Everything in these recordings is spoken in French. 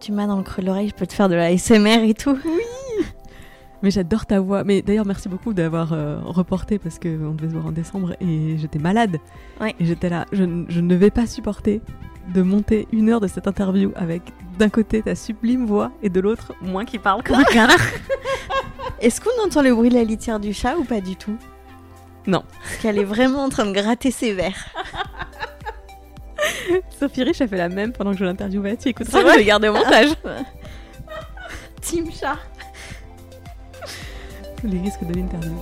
Tu m'as dans le creux de l'oreille, je peux te faire de la SMR et tout. Mais j'adore ta voix. Mais d'ailleurs, merci beaucoup d'avoir euh, reporté parce qu'on devait se voir en décembre et j'étais malade. Ouais. Et j'étais là, je, ne vais pas supporter de monter une heure de cette interview avec d'un côté ta sublime voix et de l'autre moi qui parle comme un canard. Est-ce qu'on entend le bruit de la litière du chat ou pas du tout? Non. Parce qu'elle est vraiment en train de gratter ses verres. Sophie Rich a fait la même pendant que je l'interviewais. Tu écoutes ça, je vais garder au montage. Team chat. Les risques de l'interview.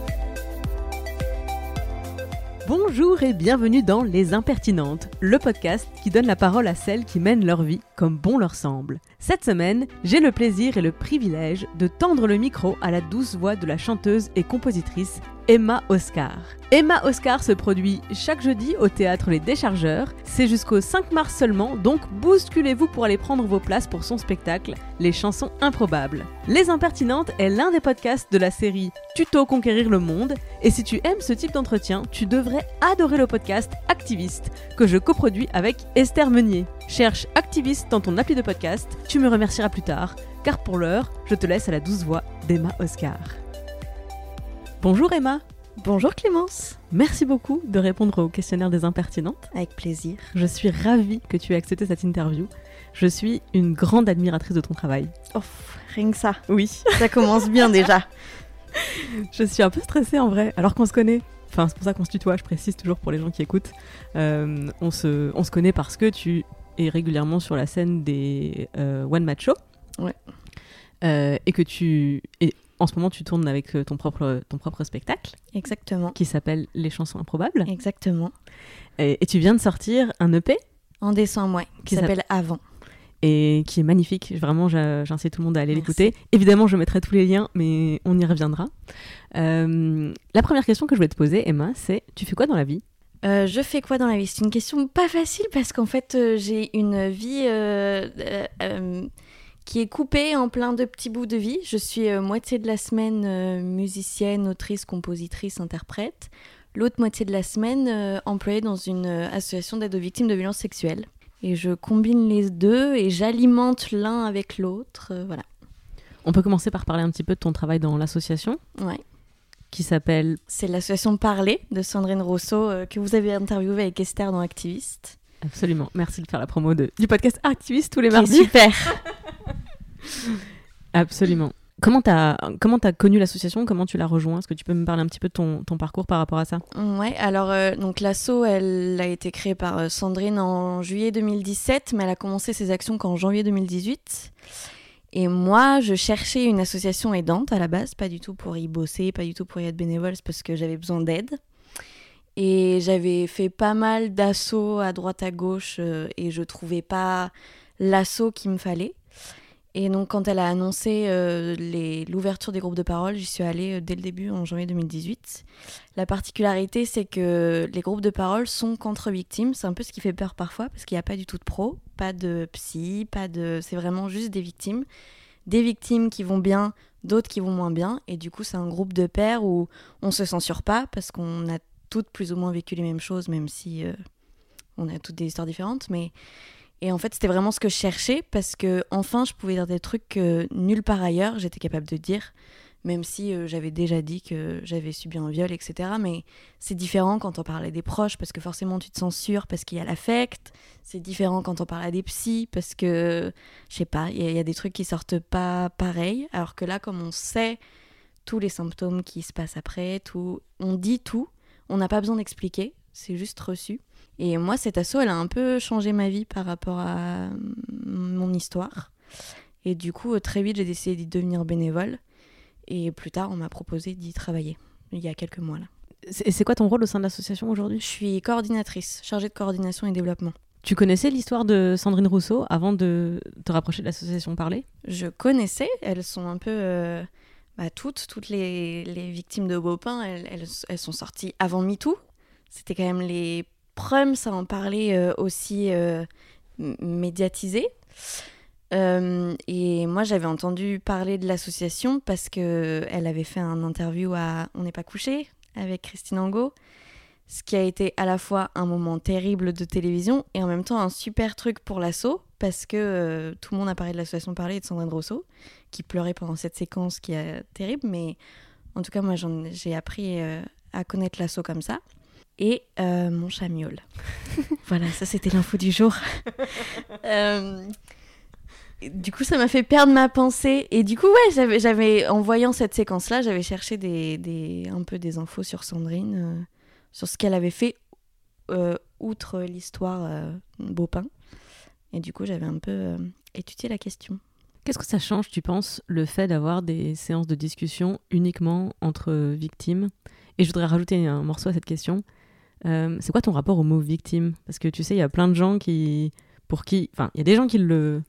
Bonjour et bienvenue dans Les Impertinentes, le podcast qui donne la parole à celles qui mènent leur vie comme bon leur semble. Cette semaine, j'ai le plaisir et le privilège de tendre le micro à la douce voix de la chanteuse et compositrice Emma Oscar. Emma Oscar se produit chaque jeudi au théâtre Les Déchargeurs. C'est jusqu'au 5 mars seulement, donc bousculez-vous pour aller prendre vos places pour son spectacle, Les chansons improbables. Les Impertinentes est l'un des podcasts de la série Tuto Conquérir le Monde. Et si tu aimes ce type d'entretien, tu devrais adorer le podcast Activiste, que je coproduis avec Esther Meunier. Cherche Activiste dans ton appli de podcast, tu me remercieras plus tard, car pour l'heure, je te laisse à la douce voix d'Emma Oscar. Bonjour Emma, Bonjour Clémence. merci beaucoup de répondre au questionnaire des impertinentes. Avec plaisir. Je suis ravie que tu aies accepté cette interview. Je suis une grande admiratrice de ton travail. Oh, rien que ça. Oui, Ça commence bien déjà. je suis un peu stressée en vrai, alors qu'on se connaît. Enfin, c'est pour ça qu'on se tutoie, je précise toujours pour les gens qui écoutent. Euh, on, se, on se connaît parce que tu es régulièrement sur la scène des euh, One Match Show. Ouais. Euh, et que tu. Et en ce moment, tu tournes avec euh, ton propre, ton propre spectacle Exactement. qui s'appelle Les chansons improbables. Exactement. Et, et tu viens de sortir un EP En décembre, ouais. Qui Qui s'appelle Avant. et qui est magnifique. Vraiment, j'incite tout le monde à aller l'écouter. Évidemment, je mettrai tous les liens, mais on y reviendra. Euh, la première question que je voulais te poser, Emma, c'est tu fais quoi dans la vie? Euh, je fais quoi dans la vie? C'est une question pas facile parce qu'en fait, euh, j'ai une vie euh, euh, euh, qui est coupée en plein de petits bouts de vie. Je suis euh, moitié de la semaine euh, musicienne, autrice, compositrice, interprète. L'autre moitié de la semaine euh, employée dans une association d'aide aux victimes de violences sexuelles. Et je combine les deux et j'alimente l'un avec l'autre. voilà. On peut commencer par parler un petit peu de ton travail dans l'association Ouais. qui s'appelle C'est l'association Parler de Sandrine Rousseau euh, que vous avez interviewée avec Esther dans Activiste. absolument. Merci de faire la promo de, du podcast Activiste tous les mardis. super. Absolument. Comment comment as connu l'association? Comment tu l'as rejoint? Est-ce que tu peux me parler un petit peu de ton, ton parcours par rapport à ça? Ouais, alors euh, donc l'asso, elle a été créée par euh, Sandrine en juillet 2017, mais elle a commencé ses actions qu'en janvier 2018. Et moi, je cherchais une association aidante à la base, pas du tout pour y bosser, pas du tout pour y être bénévole, c'est parce que j'avais besoin d'aide. Et j'avais fait pas mal d'assauts à droite à gauche euh, et je trouvais pas l'assaut qu'il me fallait. Et donc, quand elle a annoncé euh, l'ouverture des groupes de parole, j'y suis allée euh, dès le début, en janvier 2018. La particularité, c'est que les groupes de parole sont contre victimes. C'est un peu ce qui fait peur parfois, parce qu'il n'y a pas du tout de pro, pas de psy, pas de. C'est vraiment juste des victimes. Des victimes qui vont bien, d'autres qui vont moins bien. Et du coup, c'est un groupe de pairs où on se censure pas, parce qu'on a toutes plus ou moins vécu les mêmes choses, même si euh, on a toutes des histoires différentes. Mais et en fait, c'était vraiment ce que je cherchais parce que enfin, je pouvais dire des trucs que nulle part ailleurs j'étais capable de dire, même si euh, j'avais déjà dit que j'avais subi un viol, etc. Mais c'est différent quand on parle des proches parce que forcément tu te censures parce qu'il y a l'affect. C'est différent quand on parle à des psys parce que, je sais pas, il y, y a des trucs qui sortent pas pareil. Alors que là, comme on sait tous les symptômes qui se passent après, tout, on dit tout, on n'a pas besoin d'expliquer, c'est juste reçu. Et moi, cette asso, elle a un peu changé ma vie par rapport à mm, mon histoire. Et du coup, euh, très vite, j'ai décidé d'y devenir bénévole. Et plus tard, on m'a proposé d'y travailler, il y a quelques mois là. Et c'est quoi ton rôle au sein de l'association aujourd'hui? Je suis coordinatrice, chargée de coordination et développement. Tu connaissais l'histoire de Sandrine Rousseau avant de te rapprocher de l'association Parler? Je connaissais, elles sont un peu euh, bah, toutes, toutes les, les, victimes de Beaupin, elles, elles, elles, sont sorties avant MeToo. C'était quand même les premiers à en parler euh, aussi euh, médiatisé. Euh, et moi, j'avais entendu parler de l'association parce que elle avait fait un interview à On n'est pas couché avec Christine Angot, ce qui a été à la fois un moment terrible de télévision et en même temps un super truc pour l'assaut parce que tout le monde a parlé de l'association Parler de Sandrine Rousseau qui pleurait pendant cette séquence qui est terrible, mais en tout cas, moi, j'ai appris à connaître l'assaut comme ça. Et euh, mon chat miaule. voilà, ça c'était l'info du jour. euh, du coup, ça m'a fait perdre ma pensée. Et du coup, ouais, j'avais, j'avais en voyant cette séquence-là, j'avais cherché des, des, un peu des infos sur Sandrine, euh, sur ce qu'elle avait fait, euh, outre l'histoire euh, Beaupin. Et du coup, j'avais un peu euh, étudié la question. Qu'est-ce que ça change, tu penses, le fait d'avoir des séances de discussion uniquement entre victimes? Et je voudrais rajouter un morceau à cette question. Euh, c'est quoi ton rapport au mot victime? Parce que tu sais, il y a plein de gens qui, pour qui, enfin, il y a des gens qui le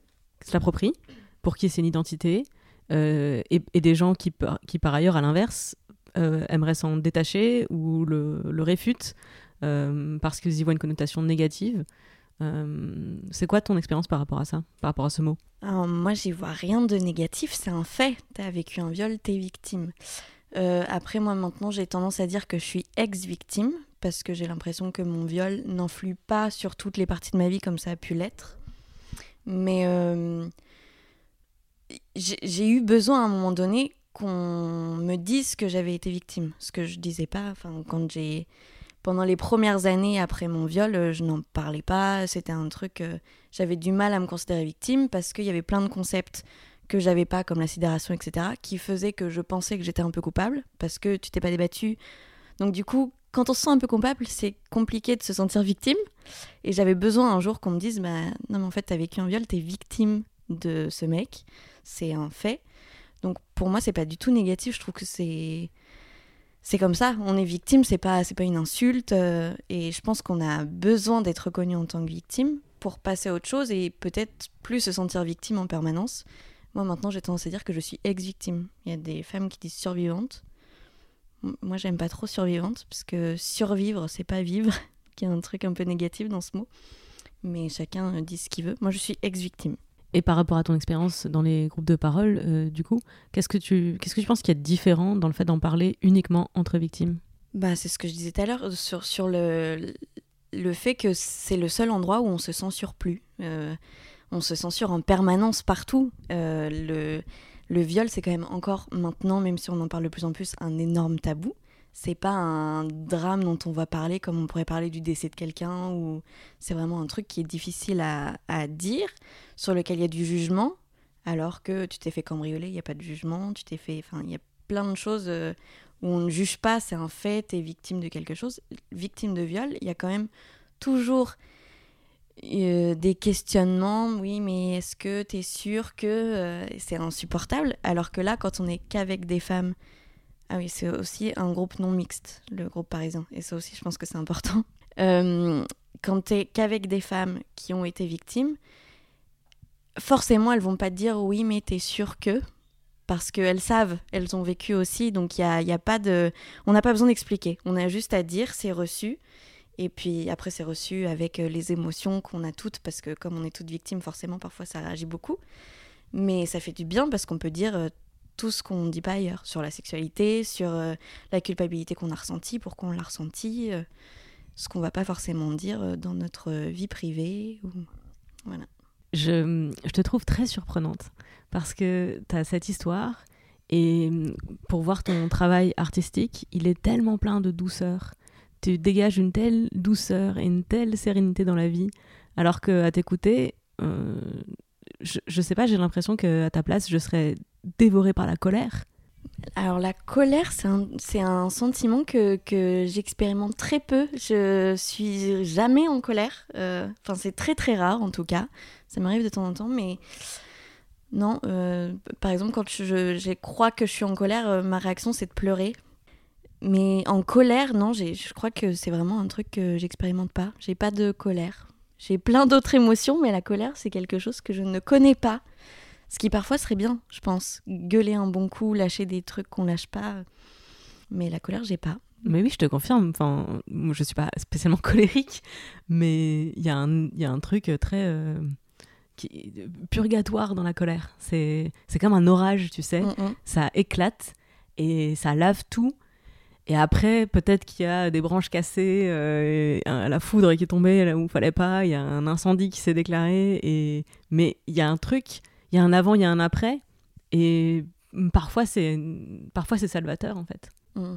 l'approprient, pour qui c'est une identité, euh, et, des gens qui, qui par ailleurs, à l'inverse, euh, aimeraient s'en détacher ou le, le réfutent parce qu'ils y voient une connotation négative. C'est quoi ton expérience par rapport à ça, par rapport à ce mot? Alors, Moi, j'y vois rien de négatif, c'est un fait. T'as vécu un viol, t'es victime. Euh, après, moi, maintenant, j'ai tendance à dire que je suis ex-victime, parce que j'ai l'impression que mon viol n'influe pas sur toutes les parties de ma vie comme ça a pu l'être. Mais euh, j'ai eu besoin à un moment donné qu'on me dise que j'avais été victime, ce que je disais pas. Enfin, quand j'ai pendant les premières années après mon viol, je n'en parlais pas. C'était un truc, euh, j'avais du mal à me considérer victime parce qu'il y avait plein de concepts que j'avais pas, comme la sidération, etc., qui faisaient que je pensais que j'étais un peu coupable parce que tu t'es pas débattu. Donc du coup, quand on se sent un peu coupable, c'est compliqué de se sentir victime. Et j'avais besoin un jour qu'on me dise, bah non mais en fait t'as vécu un viol, t'es victime de ce mec, c'est un fait. Donc pour moi c'est pas du tout négatif, je trouve que c'est c'est comme ça, on est victime, c'est pas pas une insulte euh, et je pense qu'on a besoin d'être reconnu en tant que victime pour passer à autre chose et peut-être plus se sentir victime en permanence. Moi maintenant j'ai tendance à dire que je suis ex-victime. Il y a des femmes qui disent survivante. Moi j'aime pas trop survivante parce que survivre c'est pas vivre, qu'il y a un truc un peu négatif dans ce mot. Mais chacun dit ce qu'il veut. Moi je suis ex-victime. Et par rapport à ton expérience dans les groupes de parole, euh, du coup, qu'est-ce que tu qu'est-ce que tu penses qu'il y a de différent dans le fait d'en parler uniquement entre victimes? Bah, c'est ce que je disais tout à l'heure sur, sur le, le fait que c'est le seul endroit où on se censure plus. Euh, on se censure en permanence partout. Euh, le, le viol, c'est quand même encore maintenant, même si on en parle de plus en plus, un énorme tabou c'est pas un drame dont on va parler comme on pourrait parler du décès de quelqu'un ou c'est vraiment un truc qui est difficile à, dire sur lequel il y a du jugement alors que tu t'es fait cambrioler il n'y a pas de jugement tu t'es fait enfin il y a plein de choses euh, où on ne juge pas c'est un fait tu es victime de quelque chose victime de viol il y a quand même toujours euh, des questionnements oui mais est-ce que tu es sûr que euh, c'est insupportable? Alors que là quand on est qu'avec des femmes ah oui, c'est aussi un groupe non mixte, le groupe parisien. Et ça aussi, je pense que c'est important. Euh, quand t'es qu'avec des femmes qui ont été victimes, forcément, elles vont pas te dire oui, mais t'es sûr que. Parce qu'elles savent, elles ont vécu aussi. Donc, y a, y a, pas de. On n'a pas besoin d'expliquer. On a juste à dire, c'est reçu. Et puis après, c'est reçu avec les émotions qu'on a toutes. Parce que comme on est toutes victimes, forcément, parfois, ça réagit beaucoup. Mais ça fait du bien parce qu'on peut dire tout ce qu'on ne dit pas ailleurs, sur la sexualité, sur euh, la culpabilité qu'on a ressentie, pourquoi on l'a ressentie, euh, ce qu'on va pas forcément dire euh, dans notre vie privée. Voilà. Je, je, te trouve très surprenante parce que tu as cette histoire et pour voir ton travail artistique, il est tellement plein de douceur. Tu dégages une telle douceur et une telle sérénité dans la vie, alors que à t'écouter, euh, je, je sais pas, j'ai l'impression que à ta place, je serais dévorée par la colère alors la colère, c'est un, un, sentiment que, que j'expérimente très peu. Je suis jamais en colère. Euh, enfin, c'est très très rare en tout cas. Ça m'arrive de temps en temps, mais non. Euh, par exemple, quand je, je, crois que je suis en colère, ma réaction c'est de pleurer. Mais en colère, non, je crois que c'est vraiment un truc que j'expérimente pas. J'ai pas de colère. J'ai plein d'autres émotions, mais la colère, c'est quelque chose que je ne connais pas. Ce qui parfois serait bien, je pense. Gueuler un bon coup, lâcher des trucs qu'on lâche pas. Mais la colère, j'ai pas. Mais oui, je te confirme. Enfin, je suis pas spécialement colérique, mais il y, a un- il y a un truc très euh, purgatoire dans la colère. C'est c'est comme un orage, tu sais. Mm, mm. Ça éclate et ça lave tout. Et après, peut-être qu'il y a des branches cassées, euh, la foudre qui est tombée là où il fallait pas, il y a un incendie qui s'est déclaré. Et... Mais il y a un truc, il y a un avant, il y a un après. Et parfois, c'est parfois salvateur, en fait. Mm.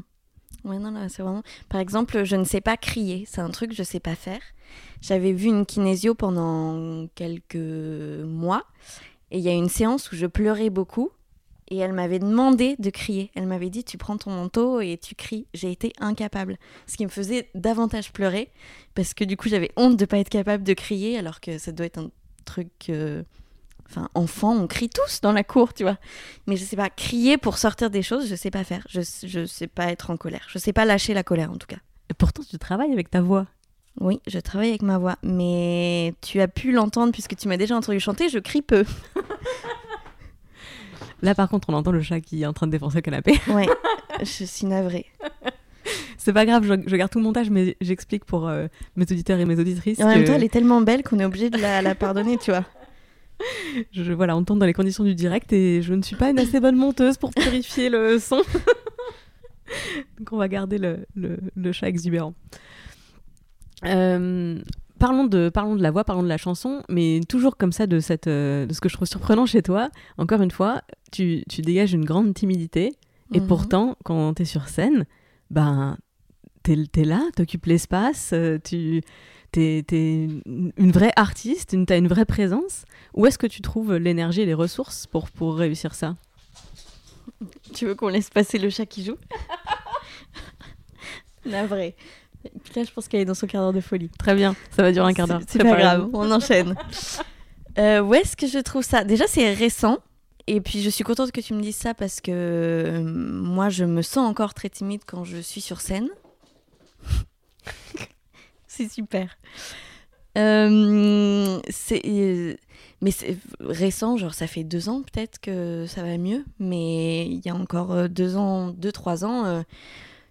Ouais, non, là, c'est vraiment. Par exemple, je ne sais pas crier. C'est un truc que je sais pas faire. J'avais vu une kinésio pendant quelques mois. Et il y a une séance où je pleurais beaucoup. Et elle m'avait demandé de crier. Elle m'avait dit Tu prends ton manteau et tu cries. J'ai été incapable. Ce qui me faisait davantage pleurer. Parce que du coup, j'avais honte de pas être capable de crier. Alors que ça doit être un truc. euh, Enfin, enfant, on crie tous dans la cour, tu vois. Mais je sais pas, crier pour sortir des choses, je sais pas faire. Je, je sais pas être en colère. Je sais pas lâcher la colère, en tout cas. Et pourtant, tu travailles avec ta voix. Oui, je travaille avec ma voix. Mais tu as pu l'entendre puisque tu m'as déjà entendu chanter, je crie peu. Là, par contre, on entend le chat qui est en train de défoncer le canapé. Ouais, je suis navrée. C'est pas grave, je, je garde tout le montage, mais j'explique pour euh, mes auditeurs et mes auditrices. En même temps, elle est tellement belle qu'on est obligé de la, la pardonner, tu vois. je, voilà, on tourne dans les conditions du direct et je ne suis pas une assez bonne monteuse pour purifier le son. Donc, on va garder le, le- le chat exubérant. Euh, parlons, de, parlons de la voix, parlons de la chanson, mais toujours comme ça, de, cette, euh, de ce que je trouve surprenant chez toi. Encore une fois, tu, tu dégages une grande timidité. Et Mhm. pourtant, quand t'es sur scène, ben, t'es es là, t'occupes l'espace, euh, tu t'es es une vraie artiste, une, t'as une vraie présence. Où est-ce que tu trouves l'énergie et les ressources pour, pour réussir ça? Tu veux qu'on laisse passer le chat qui joue? Navré. Puis là, je pense qu'elle est dans son quart d'heure de folie. Très bien, ça va durer un quart d'heure. C'est pas grave, on enchaîne. Euh, où est-ce que je trouve ça? Déjà, c'est récent. Et puis, je suis contente que tu me dises ça parce que euh, moi, je me sens encore très timide quand je suis sur scène. c'est super. Euh, c'est, mais c'est récent, genre ça fait deux ans peut-être que ça va mieux. Mais il y a encore euh, deux ans, deux, trois ans, euh,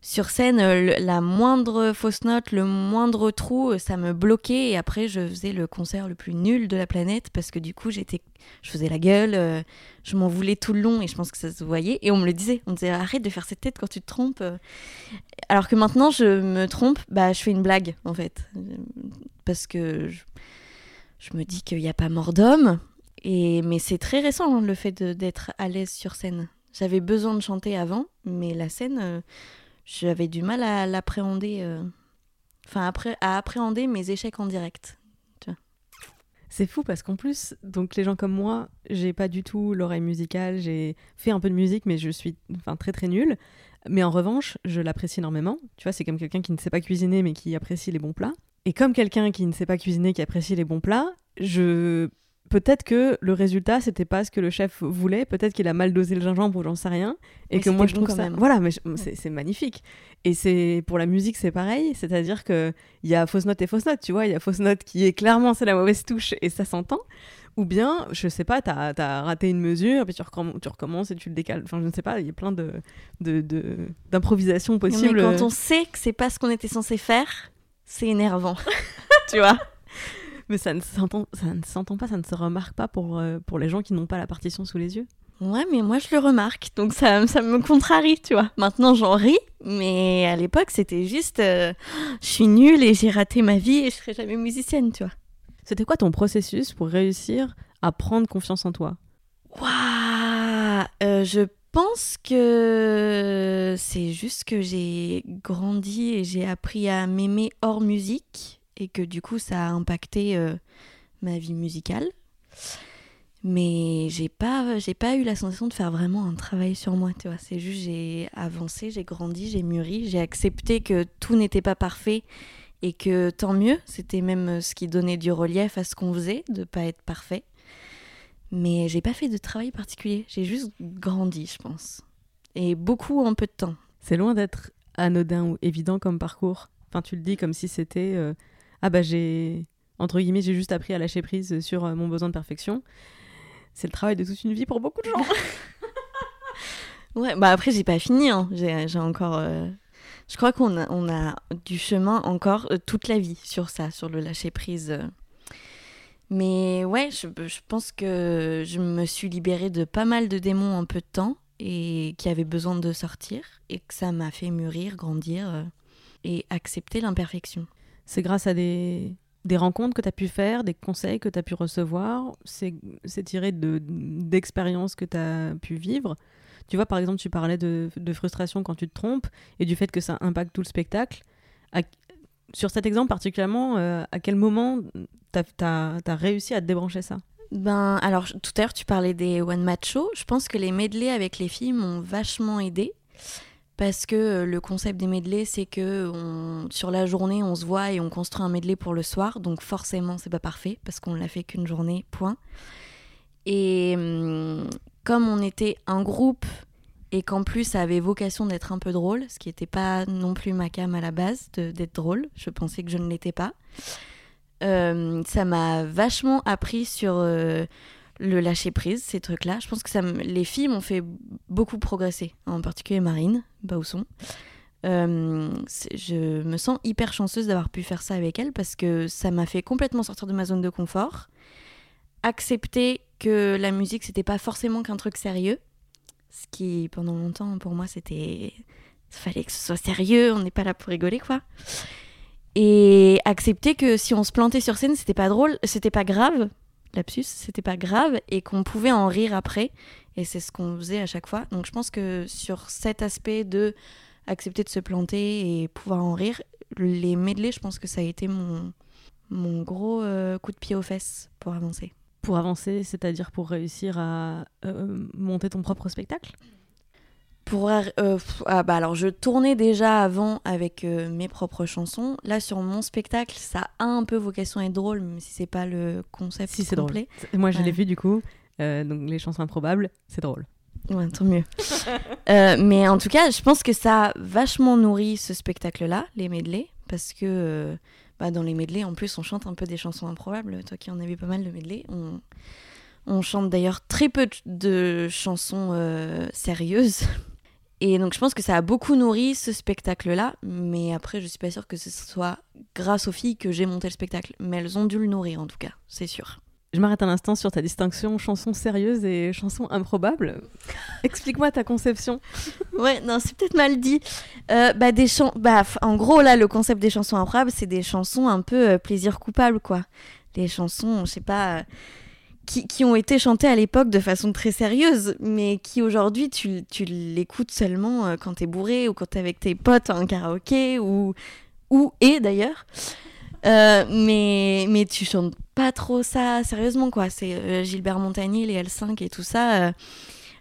sur scène, euh, la moindre fausse note, le moindre trou, euh, ça me bloquait. Et après, je faisais le concert le plus nul de la planète parce que du coup, j'étais, je faisais la gueule, euh, je m'en voulais tout le long et je pense que ça se voyait. Et on me le disait, on me disait arrête de faire cette tête quand tu te trompes. Alors que maintenant, je me trompe, bah, je fais une blague en fait, parce que je, me dis qu'il n'y a pas mort d'homme. Et mais c'est très récent hein, le fait d'être à l'aise sur scène. J'avais besoin de chanter avant, mais la scène, j'avais du mal à l'appréhender. euh, Enfin, après, à appréhender mes échecs en direct. C'est fou parce qu'en plus, donc les gens comme moi, j'ai pas du tout l'oreille musicale, j'ai fait un peu de musique, mais je suis enfin, très très nulle. Mais en revanche, je l'apprécie énormément. Tu vois, c'est comme quelqu'un qui ne sait pas cuisiner, mais qui apprécie les bons plats. Et comme quelqu'un qui ne sait pas cuisiner, qui apprécie les bons plats, je peut-être que le résultat c'était pas ce que le chef voulait, peut-être qu'il a mal dosé le gingembre ou j'en sais rien, et Mais que moi je bon trouve ça. même. Voilà, mais je- c'est magnifique. Et c'est pour la musique c'est pareil, c'est-à-dire que il y a fausse note et fausse note, tu vois, il y a fausse note qui est clairement c'est la mauvaise touche et ça s'entend. Ou bien, je sais pas, t'as as raté une mesure, puis tu, recomm- tu recommences et tu le décales. Enfin, je ne sais pas, il y a plein de de- de- d'improvisations Non, mais possibles. quand on sait que c'est pas ce qu'on était censé faire, c'est énervant. tu vois? Mais ça ne s'entend ça ne s'entend pas, ça ne se remarque pas pour, euh, pour les gens qui n'ont pas la partition sous les yeux. Ouais, mais moi je le remarque, donc ça, ça me contrarie, tu vois. Maintenant j'en ris, mais à l'époque c'était juste, euh, je suis nulle et j'ai raté ma vie et je serai jamais musicienne, tu vois. C'était quoi ton processus pour réussir à prendre confiance en toi? Waouh Je pense que c'est juste que j'ai grandi et j'ai appris à m'aimer hors musique et que du coup ça a impacté euh, ma vie musicale. Mais j'ai pas, j'ai pas eu la sensation de faire vraiment un travail sur moi, tu vois. C'est juste j'ai avancé, j'ai grandi, j'ai mûri, j'ai accepté que tout n'était pas parfait et que tant mieux. C'était même ce qui donnait du relief à ce qu'on faisait, de pas être parfait. Mais j'ai pas fait de travail particulier. J'ai juste grandi, je pense. Et beaucoup en peu de temps. C'est loin d'être anodin ou évident comme parcours. Enfin, tu le dis comme si c'était euh, ah bah j'ai entre guillemets j'ai juste appris à lâcher prise sur euh, mon besoin de perfection. C'est le travail de toute une vie pour beaucoup de gens. Ouais, bah après, j'ai pas fini. hein. J'ai encore. euh, Je crois qu'on a, on a du chemin encore euh, toute la vie sur ça, sur le lâcher prise. Mais ouais, je, je pense que je me suis libérée de pas mal de démons en peu de temps et qui avaient besoin de sortir et que ça m'a fait mûrir, grandir et accepter l'imperfection. C'est grâce à des, des rencontres que tu as pu faire, des conseils que tu as pu recevoir, c'est tiré de- d'expériences que tu as pu vivre. Tu vois, par exemple, tu parlais de, de frustration quand tu te trompes et du fait que ça impacte tout le spectacle. Sur cet exemple particulièrement, euh, à quel moment tu as, réussi à te débrancher ça? Ben, alors, tout à l'heure, tu parlais des one-match shows. Je pense que les medleys avec les filles m'ont vachement aidé. Parce que euh, le concept des medleys, c'est que sur la journée, on se voit et on construit un medley pour le soir. Donc, forcément, c'est pas parfait parce qu'on l'a fait qu'une journée, point. Et hum, comme on était un groupe et qu'en plus, ça avait vocation d'être un peu drôle, ce qui n'était pas non plus ma cam à la base, d'être drôle, je pensais que je ne l'étais pas. Euh, ça m'a vachement appris sur euh, le lâcher prise, ces trucs-là. Je pense que ça les filles m'ont fait beaucoup progresser, en particulier Marine Bausson. Euh, je me sens hyper chanceuse d'avoir pu faire ça avec elle parce que ça m'a fait complètement sortir de ma zone de confort, accepter que la musique c'était pas forcément qu'un truc sérieux, ce qui pendant longtemps pour moi c'était fallait que ce soit sérieux, on n'est pas là pour rigoler quoi et accepter que si on se plantait sur scène, c'était pas drôle, c'était pas grave, lapsus, c'était pas grave, et qu'on pouvait en rire après. Et c'est ce qu'on faisait à chaque fois. Donc je pense que sur cet aspect de accepter de se planter et pouvoir en rire, les medley, je pense que ça a été mon, mon gros euh, coup de pied aux fesses pour avancer. Pour avancer, c'est-à-dire pour réussir à euh, monter ton propre spectacle? Pour euh, ah bah alors je tournais déjà avant avec euh, mes propres chansons. Là sur mon spectacle, ça a un peu vocation à être drôle, même si c'est pas le concept Si c'est drôle. Moi, je l'ai vu du coup. Euh, donc les chansons improbables, c'est drôle. Ouais, tant mieux. Mais en tout cas, je pense que ça a vachement nourri ce spectacle-là, les medleys, parce que bah, dans les medleys, en plus, on chante un peu des chansons improbables. Toi qui en as vu pas mal de medleys, on, on chante d'ailleurs très peu de chansons sérieuses. Et donc, je pense que ça a beaucoup nourri ce spectacle-là, mais après, je suis pas sûre que ce soit grâce aux filles que j'ai monté le spectacle. Mais elles ont dû le nourrir, en tout cas, c'est sûr. Je m'arrête un instant sur ta distinction chansons sérieuses et chansons improbables. Explique-moi ta conception. Ouais, non, c'est peut-être mal dit. Euh, bah, des chans... bah, en gros, là, le concept des chansons improbables, c'est des chansons un peu euh, plaisir coupable, quoi. Des chansons, je sais pas, euh, qui, qui ont été chantées à l'époque de façon très sérieuse, mais qui aujourd'hui, tu, tu l'écoutes seulement euh, quand t'es bourré ou quand t'es avec tes potes en karaoké ou, ou et d'ailleurs. Euh, mais, mais tu chantes pas trop ça sérieusement, quoi. C'est euh, Gilbert Montagnier, les L5 et tout ça. euh,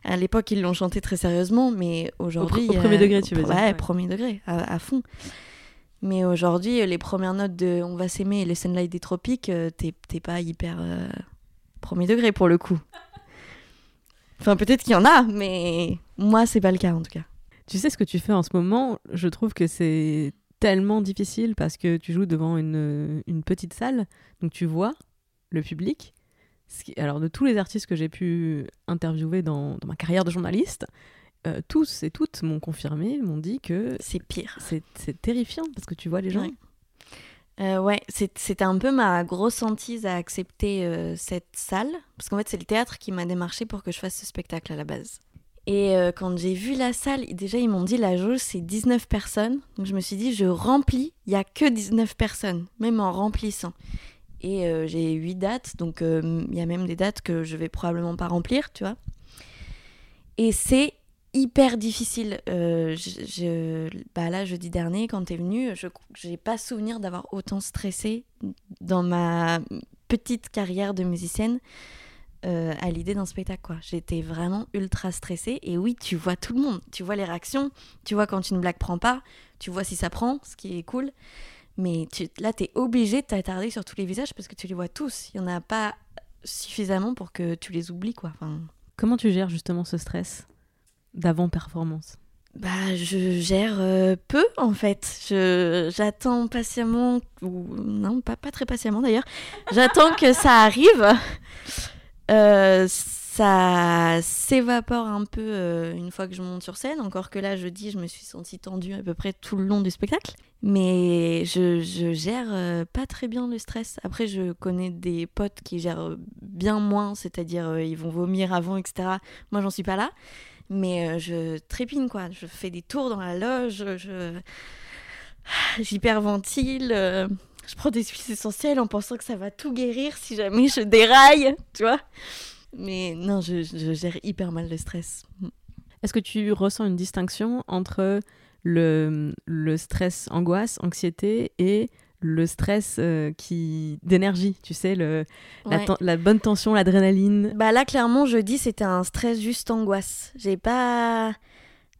à l'époque, ils l'ont chanté très sérieusement, mais aujourd'hui. au premier degré, tu veux dire, Ouais, ouais. premier degré, à, à fond. Mais aujourd'hui, les premières notes de On va s'aimer et les Sunlight des Tropiques, t'es t'es pas hyper premier degré pour le coup. Enfin, peut-être qu'il y en a, mais moi, c'est pas le cas en tout cas. Tu sais ce que tu fais en ce moment? Je trouve que c'est tellement difficile parce que tu joues devant une, une petite salle, donc tu vois le public. Alors de tous les artistes que j'ai pu interviewer dans, dans ma carrière de journaliste, euh, tous et toutes m'ont confirmé, m'ont dit que C'est pire. c'est terrifiant parce que tu vois les gens. Euh, ouais, c'était un peu ma grosse hantise à accepter euh, cette salle. Parce qu'en fait, c'est le théâtre qui m'a démarché pour que je fasse ce spectacle à la base. Et euh, quand j'ai vu la salle, déjà, ils m'ont dit la jauge, c'est 19 personnes. Donc je me suis dit, je remplis, il y a que 19 personnes, même en remplissant. Et euh, j'ai 8 dates, donc il y a même des dates que je vais probablement pas remplir, tu vois. Et c'est hyper difficile. Euh, je, bah là, jeudi dernier, quand t'es venu, je j'ai pas souvenir d'avoir autant stressé dans ma petite carrière de musicienne euh, à l'idée d'un spectacle. quoi. J'étais vraiment ultra stressée. Et oui, tu vois tout le monde. Tu vois les réactions. Tu vois quand une blague prend pas. Tu vois si ça prend, ce qui est cool. Mais tu, là, t'es obligé de t'attarder sur tous les visages parce que tu les vois tous. Il y en a pas suffisamment pour que tu les oublies, quoi. Comment tu gères justement ce stress? D'avant-performance Bah, je gère euh, peu en fait. Je, j'attends patiemment, ou non, pas, pas très patiemment d'ailleurs. J'attends que ça arrive. Euh, ça s'évapore un peu euh, une fois que je monte sur scène. Encore que là, jeudi, je me suis sentie tendue à peu près tout le long du spectacle. Mais je, je gère pas très bien le stress. Après, je connais des potes qui gèrent bien moins, c'est-à-dire ils vont vomir avant, etc. Moi, j'en suis pas là. Mais euh, je trépigne, quoi. Je fais des tours dans la loge, je... j'hyperventile. euh, Je prends des huiles essentielles en pensant que ça va tout guérir si jamais je déraille, tu vois. Mais non, je, je gère hyper mal le stress. Est-ce que tu ressens une distinction entre le, le stress, angoisse, anxiété et le stress euh, qui d'énergie, tu sais, le, la, Ouais. ten- la bonne tension, l'adrénaline Bah là, clairement, jeudi, c'était un stress juste angoisse. J'ai pas.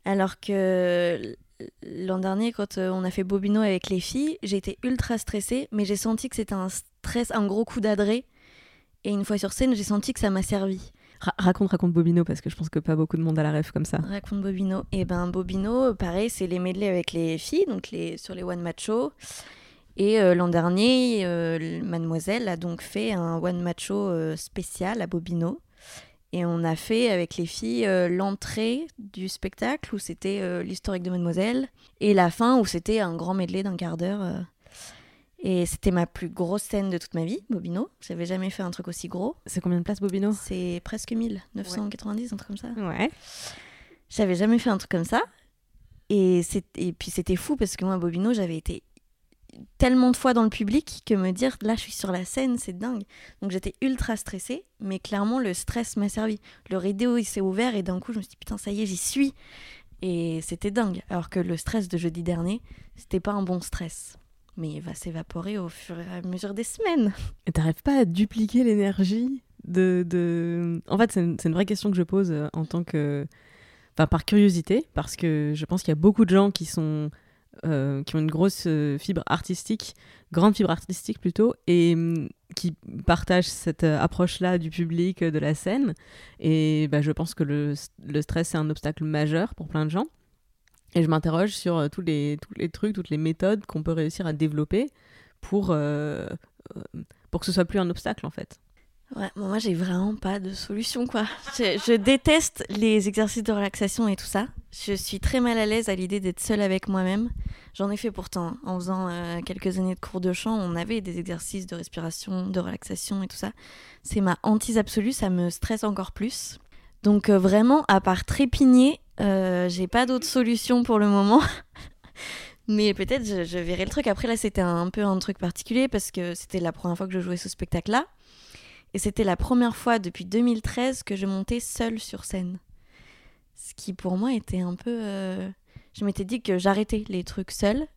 Alors que l'an dernier, quand euh, on a fait Bobino avec les filles, j'étais ultra stressée, mais j'ai senti que c'était un stress, un gros coup d'adré. Et une fois sur scène, j'ai senti que ça m'a servi. Ra- raconte, raconte Bobino, parce que je pense que pas beaucoup de monde a la rêve comme ça. Raconte Bobino. Et ben Bobino, pareil, c'est les medley avec les filles, donc les, sur les One Match Show. Et euh, l'an dernier, euh, Mademoiselle a donc fait un One Match Show euh, spécial à Bobino. Et on a fait avec les filles euh, l'entrée du spectacle où c'était euh, l'historique de Mademoiselle et la fin où c'était un grand medley d'un quart d'heure. euh. Et c'était ma plus grosse scène de toute ma vie, Bobino. J'avais jamais fait un truc aussi gros. C'est combien de places, Bobino? C'est presque 1000, 990, un truc comme ça. Ouais. J'avais jamais fait un truc comme ça. Et puis c'était fou parce que moi, Bobino, j'avais été tellement de fois dans le public que me dire là, je suis sur la scène, c'est dingue. Donc j'étais ultra stressée, mais clairement, le stress m'a servi. Le rideau, il s'est ouvert et d'un coup, je me suis dit putain, ça y est, j'y suis. Et c'était dingue. Alors que le stress de jeudi dernier, c'était pas un bon stress. Mais il va s'évaporer au fur et à mesure des semaines. Et t'arrives pas à dupliquer l'énergie de, de... En fait, c'est une, une vraie question que je pose euh, en tant que... Enfin, par curiosité, parce que je pense qu'il y a beaucoup de gens qui sont... euh, qui ont une grosse euh, fibre artistique, grande fibre artistique plutôt, et hum, qui partagent cette euh, approche-là du public, de la scène. Et bah, je pense que le, le stress, c'est un obstacle majeur pour plein de gens. Et je m'interroge sur tous, les, tous les trucs, toutes les méthodes qu'on peut réussir à développer pour, pour que ce soit plus un obstacle, en fait. Ouais, moi j'ai vraiment pas de solution quoi. Je, je déteste les exercices de relaxation et tout ça. Je suis très mal à l'aise à l'idée d'être seule avec moi-même. J'en ai fait pourtant hein. en faisant euh, quelques années de cours de chant, on avait des exercices de respiration, de relaxation et tout ça. C'est ma hantise absolue, ça me stresse encore plus. Donc euh, vraiment, à part trépigner, euh, j'ai pas d'autre solution pour le moment. Mais peut-être je, je verrai le truc. Après là, c'était un, peu un truc particulier parce que c'était la première fois que je jouais ce spectacle-là. Et c'était la première fois depuis 2013 que je montais seule sur scène. Ce qui pour moi était un peu... euh, Je m'étais dit que j'arrêtais les trucs seule.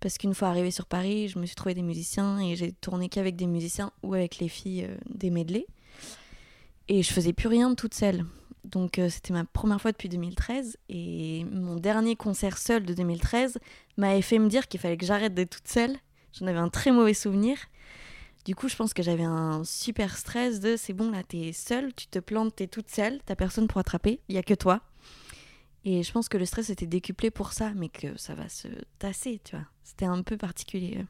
Parce qu'une fois arrivée sur Paris, je me suis trouvé des musiciens et j'ai tourné qu'avec des musiciens ou avec les filles euh, des medley. Et je faisais plus rien toute seule. Donc euh, c'était ma première fois depuis 2013. Et mon dernier concert seul de 2013 m'avait fait me dire qu'il fallait que j'arrête d'être toute seule. J'en avais un très mauvais souvenir. Du coup, je pense que j'avais un super stress de c'est bon, là, t'es seule, tu te plantes, t'es toute seule, t'as personne pour attraper, il y a que toi. Et je pense que le stress était décuplé pour ça, mais que ça va se tasser, tu vois. C'était un peu particulier.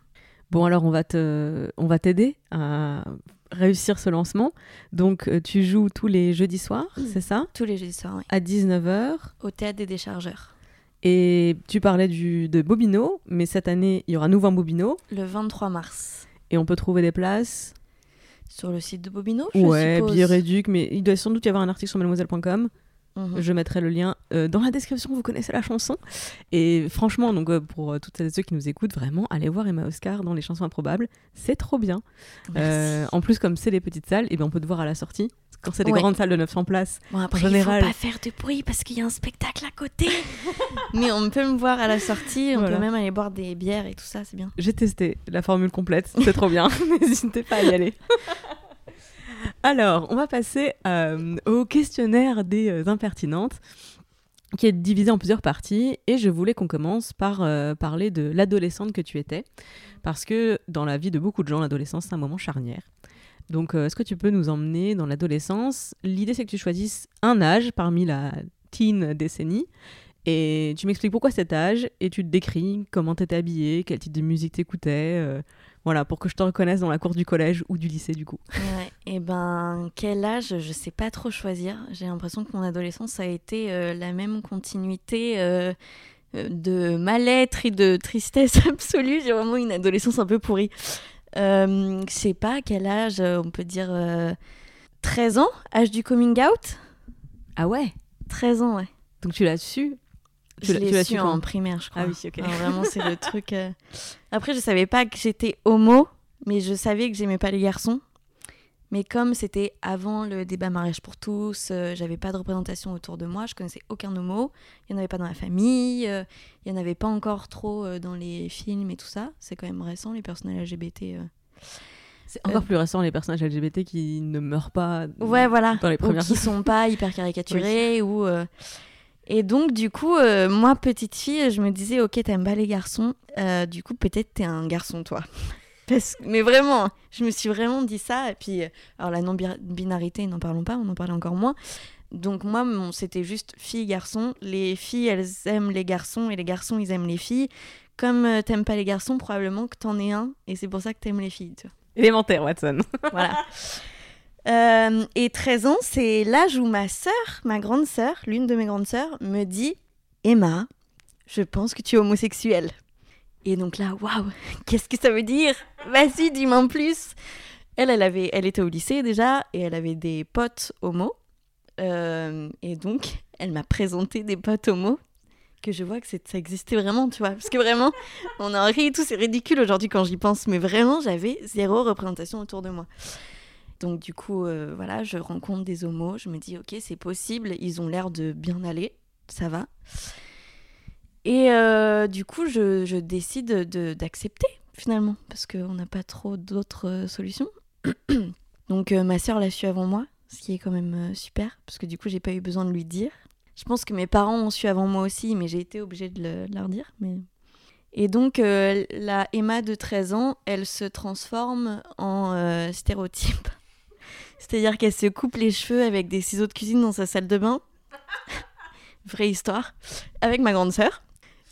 Bon, alors on va te, on va t'aider à réussir ce lancement. Donc, euh, tu joues tous les jeudis soirs, c'est ça? Tous les jeudis soirs, oui. À 19h. Au théâtre des déchargeurs. Et tu parlais du, de Bobino, mais cette année, il y aura nouveau un Bobino. Le 23 mars. Et on peut trouver des places. Sur le site de Bobino, je Ouais, suppose. billets réduits, mais il doit sans doute y avoir un article sur mademoiselle.com. Mhm. Je mettrai le lien euh, dans la description, vous connaissez la chanson. Et franchement, donc euh, pour euh, toutes celles et ceux qui nous écoutent, vraiment, allez voir Emma Oscar dans les chansons improbables, c'est trop bien. En plus, comme c'est les petites salles, et ben on peut te voir à la sortie. Quand c'est des Ouais. grandes salles de 900 places, Bon, après, En général- il faut pas faire de bruit parce qu'il y a un spectacle à côté. Mais on peut me voir à la sortie, on Voilà. peut même aller boire des bières et tout ça, c'est bien. j'ai testé la formule complète, c'est trop bien. N'hésitez pas à y aller. Alors, on va passer euh, au questionnaire des euh, impertinentes, qui est divisé en plusieurs parties. Et je voulais qu'on commence par euh, parler de l'adolescente que tu étais, parce que dans la vie de beaucoup de gens, l'adolescence, c'est un moment charnière. Donc, est-ce que tu peux nous emmener dans l'adolescence? L'idée, c'est que tu choisisses un âge parmi la teen décennie Et tu m'expliques pourquoi cet âge et tu te décris comment t'étais habillée, quel type de musique t'écoutais. euh, voilà, pour que je te reconnaisse dans la cour du collège ou du lycée du coup. Ouais, et ben, quel âge Je sais pas trop choisir. J'ai l'impression que mon adolescence a été euh, la même continuité euh, de mal-être et de tristesse absolue. J'ai vraiment une adolescence un peu pourrie. Je sais pas quel âge, on peut dire euh, 13 ans, âge du coming out? Ah ouais? 13 ans, ouais. Donc tu l'as su Tu Je l'as- su en primaire, je crois. Ah oui, ok. Alors, vraiment, c'est le truc. euh. Après, je savais pas que j'étais homo, mais je savais que j'aimais pas les garçons. Mais comme c'était avant le débat mariage pour tous, euh, j'avais pas de représentation autour de moi, je connaissais aucun homo, il y en avait pas dans la famille, euh, il y en avait pas encore trop euh, dans les films et tout ça. C'est quand même récent, les personnages LGBT. C'est encore plus récent les personnages LGBT qui ne meurent pas Ouais, voilà. dans les Ou premières qui sont pas hyper caricaturés ou. Et donc, du coup, euh, moi, petite fille, je me disais, ok, t'aimes pas les garçons, euh, du coup, peut-être t'es un garçon, toi. Parce... Mais vraiment, je me suis vraiment dit ça. Et puis, euh, alors la non-binarité, n'en parlons pas, on en parlait encore moins. Donc, moi, c'était juste fille-garçon. Les filles, elles aiment les garçons et les garçons, ils aiment les filles. Comme euh, t'aimes pas les garçons, probablement que t'en es un et c'est pour ça que t'aimes les filles, tu vois. Élémentaire, Watson. Voilà. Euh, et 13 ans, c'est l'âge où ma sœur, ma grande sœur, l'une de mes grandes sœurs, me dit Emma, je pense que tu es homosexuelle. Et donc là, waouh, qu'est-ce que ça veut dire? Vas-y, dis-moi en plus. Elle, elle, avait, elle était au lycée déjà et elle avait des potes homo. Euh, et donc, elle m'a présenté des potes homo que je vois que ça existait vraiment, tu vois. Parce que vraiment, on en rit et tout, c'est ridicule aujourd'hui quand j'y pense, mais vraiment, j'avais zéro représentation autour de moi. Donc du coup, euh, voilà, je rencontre des homos, je me dis, ok, c'est possible, ils ont l'air de bien aller, ça va. Et euh, du coup, je, décide de- d'accepter, finalement, parce qu'on n'a pas trop d'autres euh, solutions. Donc ma sœur l'a su avant moi, ce qui est quand même super, parce que du coup, j'ai pas eu besoin de lui dire. Je pense que mes parents ont su avant moi aussi, mais j'ai été obligée de, le- de leur dire. Et donc, la Emma de 13 ans, elle se transforme en stéréotype. C'est-à-dire qu'elle se coupe les cheveux avec des ciseaux de cuisine dans sa salle de bain. Vraie histoire. Avec ma grande sœur.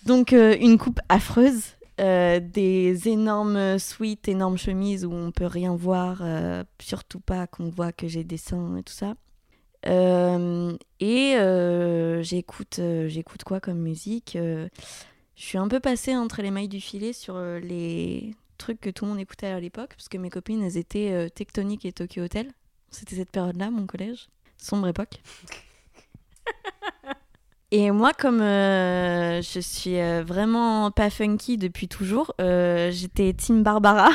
Donc, euh, une coupe affreuse. euh, des énormes suites, énormes chemises où on peut rien voir, euh, surtout pas qu'on voit que j'ai des seins et tout ça. Et j'écoute, j'écoute quoi comme musique Je suis un peu passée entre les mailles du filet sur les trucs que tout le monde écoutait à l'époque, parce que mes copines, elles étaient Tectonic et Tokyo Hotel. C'était cette période-là, mon collège. Sombre époque. Et moi, comme euh, je suis euh, vraiment pas funky depuis toujours, euh, j'étais Team Barbara.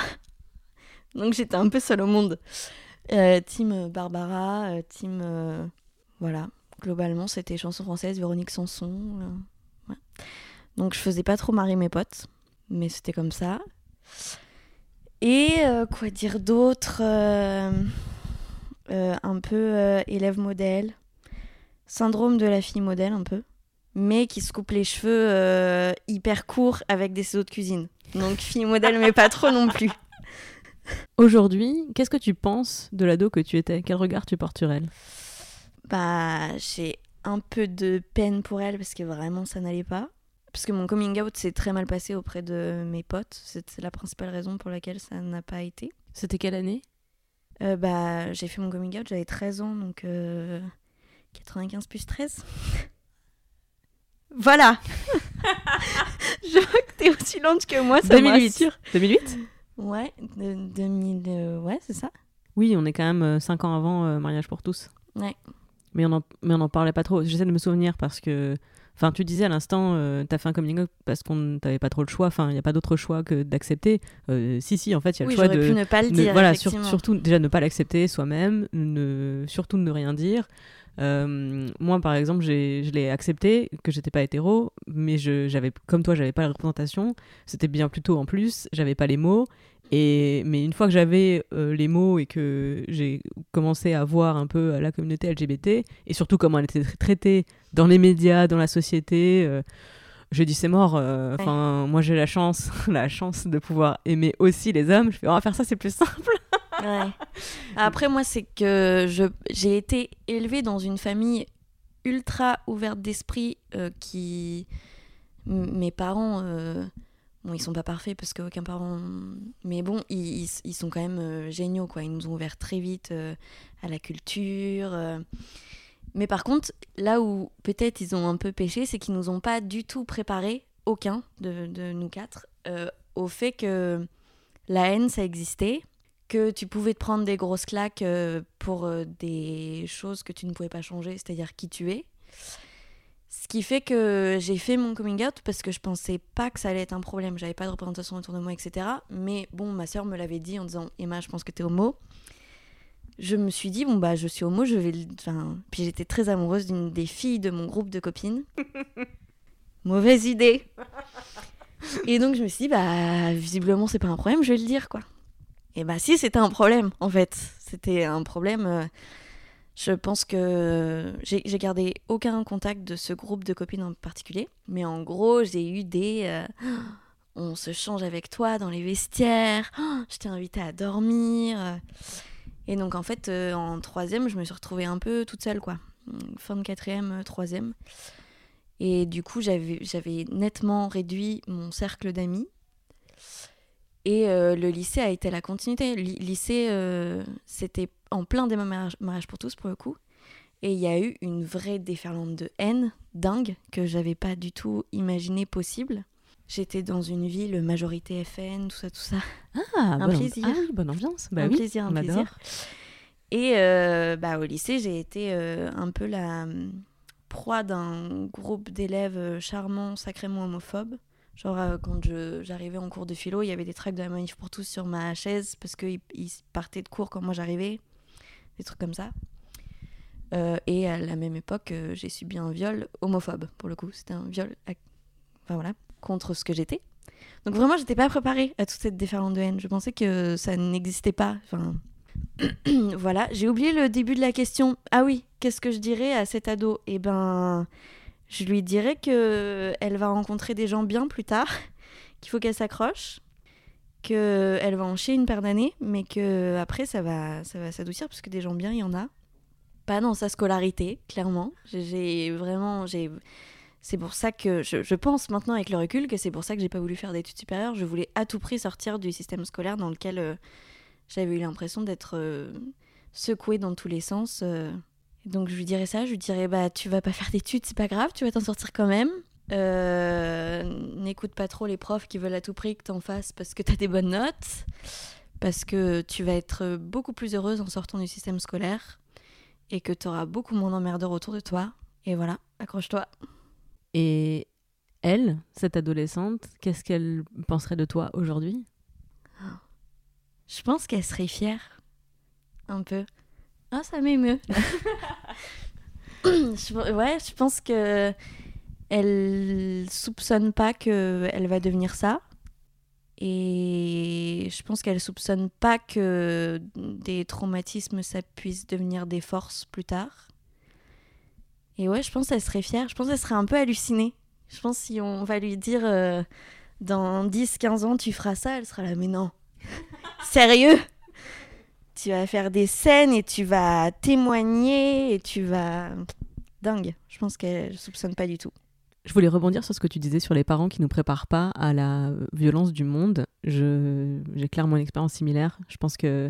Donc j'étais un peu seule au monde. Team Barbara, team. voilà. Globalement, c'était chanson française, Véronique Sanson. Donc je faisais pas trop marrer mes potes, mais c'était comme ça. Et quoi dire d'autre Un peu euh, élève modèle. Syndrome de la fille modèle, un peu. Mais qui se coupe les cheveux euh, hyper courts avec des ciseaux de cuisine. Donc fille modèle, mais pas trop non plus. Aujourd'hui, qu'est-ce que tu penses de l'ado que tu étais? Quel regard tu portes sur elle? Bah, j'ai un peu de peine pour elle parce que vraiment ça n'allait pas. Parce que mon coming out s'est très mal passé auprès de mes potes. C'est la principale raison pour laquelle ça n'a pas été. C'était quelle année? Euh, bah, j'ai fait mon coming out, j'avais 13 ans, donc euh, 95 plus 13. voilà Je vois que t'es aussi lente que moi, ça me 2008. rassure. 2008 Ouais, de- 2000, euh, ouais, c'est ça. Oui, on est quand même 5 ans avant euh, Mariage pour tous. Ouais. Mais on en, mais on en parlait pas trop. J'essaie de me souvenir parce que. Enfin, tu disais à l'instant, euh, t'as fait un coming out parce qu'on t'avait pas trop le choix. Enfin, il n'y a pas d'autre choix que d'accepter. Euh, si, si, en fait, il y a Oui, le choix de. pu ne pas le ne- dire. voilà, sur- surtout déjà ne pas l'accepter soi-même, ne, surtout ne rien dire. Euh, moi, par exemple, je l'ai accepté que j'étais pas hétéro, mais je, j'avais, comme toi, j'avais pas la représentation. C'était bien plus tôt en plus, j'avais pas les mots. Et, mais une fois que j'avais euh, les mots et que j'ai commencé à voir un peu la communauté LGBT et surtout comment elle était tra- traitée dans les médias, dans la société, euh, j'ai dit c'est mort. euh, Enfin, moi j'ai la chance, la chance de pouvoir aimer aussi les hommes. Je fais on va faire ça, c'est plus simple. Après, moi, c'est que j'ai été élevée dans une famille ultra ouverte d'esprit euh, qui. Mes parents. euh, Bon, ils sont pas parfaits parce qu'aucun parent. Mais bon, ils, ils- sont quand même euh, géniaux, quoi. Ils nous ont ouvert très vite euh, à la culture. Mais par contre, là où peut-être ils ont un peu péché, c'est qu'ils nous ont pas du tout préparé, aucun de, de nous quatre, au fait que la haine, ça existait, que tu pouvais te prendre des grosses claques euh, pour euh, des choses que tu ne pouvais pas changer, c'est-à-dire qui tu es. Ce qui fait que j'ai fait mon coming out parce que je pensais pas que ça allait être un problème. J'avais pas de représentation autour de moi, etc. Mais bon, ma soeur me l'avait dit en disant Emma, je pense que t'es homo. Je me suis dit, bon, bah, je suis homo, je vais. le- Enfin... Puis j'étais très amoureuse d'une des filles de mon groupe de copines. Mauvaise idée. Et donc je me suis dit, bah, visiblement, c'est pas un problème, je vais le dire, quoi. Et bah, si, c'était un problème, en fait. C'était un problème. euh, Je pense que j'ai gardé aucun contact de ce groupe de copines en particulier. Mais en gros, j'ai eu des. euh, on se change avec toi dans les vestiaires. Je t'ai invité à dormir. euh. Et donc, en fait, en troisième, je me suis retrouvée un peu toute seule, quoi. Fin de quatrième, troisième. Et du coup, j'avais nettement réduit mon cercle d'amis. Et euh, le lycée a été la continuité. Le lycée, euh, c'était en plein démarrage mariage pour tous, pour le coup. Et il y a eu une vraie déferlante de haine dingue que j'avais pas du tout imaginé possible. J'étais dans une ville majorité FN, tout ça, tout ça. Ah, Un bonne- plaisir. Ah bonne ambiance. Bah un oui, plaisir, un on adore. plaisir. Et euh, bah, au lycée, j'ai été un peu la hum, proie d'un groupe d'élèves charmants, sacrément homophobes. Genre, euh, quand j'arrivais en cours de philo, il y avait des tracts de la manif pour tous sur ma chaise parce qu'ils ils partaient de cours quand moi j'arrivais. Des trucs comme ça. Euh, et à la même époque, euh, j'ai subi un viol homophobe, pour le coup. C'était un viol enfin, voilà, contre ce que j'étais. Donc vraiment, j'étais pas préparée à toute cette déferlante de haine. Je pensais que ça n'existait pas. Enfin, voilà, j'ai oublié le début de la question. Ah oui, qu'est-ce que je dirais à cet ado? Eh ben, je lui dirais que elle va rencontrer des gens bien plus tard, qu'il faut qu'elle s'accroche, que elle va en chier une paire d'années, mais que après ça va, ça va s'adoucir parce que des gens bien, il y en a. Pas dans sa scolarité, clairement. J'ai vraiment, j'ai c'est pour ça que je, je pense maintenant avec le recul que c'est pour ça que j'ai pas voulu faire d'études supérieures. Je voulais à tout prix sortir du système scolaire dans lequel euh, j'avais eu l'impression d'être euh, secouée dans tous les sens. euh. Donc je lui dirais ça, je lui dirais bah tu vas pas faire d'études, c'est pas grave, tu vas t'en sortir quand même. Euh, N'écoute pas trop les profs qui veulent à tout prix que t'en fasses parce que t'as des bonnes notes, parce que tu vas être beaucoup plus heureuse en sortant du système scolaire et que t'auras beaucoup moins d'emmerdeurs autour de toi. Et voilà, accroche-toi. Et elle, cette adolescente, qu'est-ce qu'elle penserait de toi aujourd'hui? Je pense qu'elle serait fière. Un peu. Ah, ça m'émeut. Je- ouais, je pense que elle soupçonne pas que elle va devenir ça. Et je pense qu'elle soupçonne pas que des traumatismes, ça puisse devenir des forces plus tard. Et ouais, je pense qu'elle serait fière. Je pense qu'elle serait un peu hallucinée. Je pense si on va lui dire euh, dans 10-15 ans, tu feras ça, elle sera là, mais non. Sérieux? Tu vas faire des scènes et tu vas témoigner et tu vas... Dingue. Je pense qu'elle soupçonne pas du tout. Je voulais rebondir sur ce que tu disais sur les parents qui nous préparent pas à la violence du monde. J'ai clairement une expérience similaire. Je pense que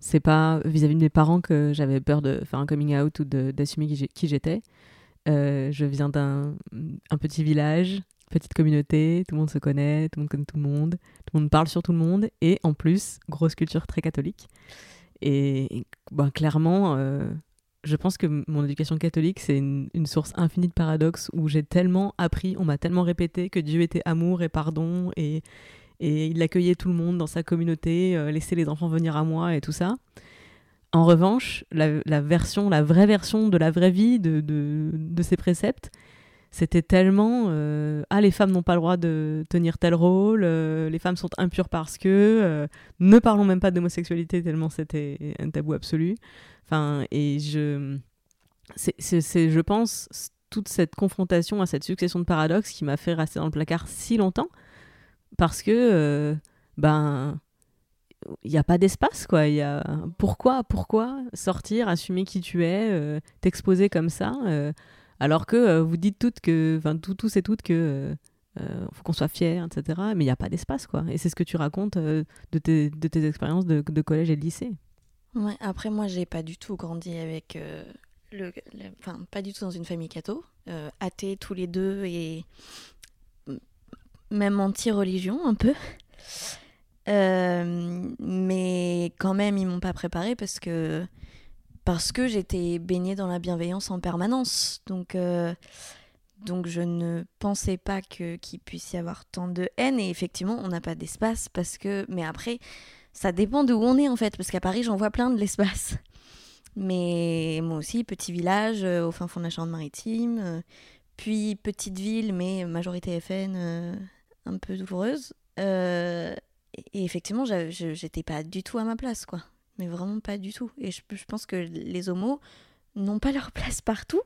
c'est pas vis-à-vis de mes parents que j'avais peur de faire un coming out ou d'assumer qui, j'étais. Euh, je viens d'un un petit village, petite communauté, tout le monde se connaît, tout le monde connaît tout le monde, tout le monde parle sur tout le monde, et en plus, grosse culture très catholique. Et ben, clairement, euh, je pense que mon éducation catholique, c'est une, source infinie de paradoxes où j'ai tellement appris, on m'a tellement répété que Dieu était amour et pardon et, et il accueillait tout le monde dans sa communauté, euh, laissait les enfants venir à moi et tout ça. En revanche, la, la version, la vraie version de la vraie vie de, de, de ces préceptes, c'était tellement euh, ah les femmes n'ont pas le droit de tenir tel rôle, euh, les femmes sont impures parce que euh, ne parlons même pas d'homosexualité tellement c'était un tabou absolu. Enfin et je c'est je pense toute cette confrontation à cette succession de paradoxes qui m'a fait rester dans le placard si longtemps parce que ben il n'y a pas d'espace quoi y a pourquoi pourquoi sortir assumer qui tu es t'exposer comme ça Alors que euh, vous dites toutes que, enfin tout, tous et toutes que euh, euh, faut qu'on soit fiers, etc. Mais il n'y a pas d'espace, quoi. Et c'est ce que tu racontes de, tes, de tes expériences de, collège et de lycée. Ouais, après, moi, j'ai pas du tout grandi avec. le, Enfin, pas du tout dans une famille catho. Athées tous les deux et. Même anti-religion, un peu. Mais quand même, ils m'ont pas préparé parce que. Parce que j'étais baignée dans la bienveillance en permanence. Donc. euh, Donc je ne pensais pas que qu'il puisse y avoir tant de haine et effectivement on n'a pas d'espace parce que mais après ça dépend de où on est en fait parce qu'à Paris j'en vois plein de l'espace. Mais moi aussi petit village euh, au fin fond de la Charente-Maritime, euh, puis petite ville mais majorité FN un peu douloureuse. Et, effectivement j'étais pas du tout à ma place quoi, mais vraiment pas du tout. Et je, je pense que les homos n'ont pas leur place partout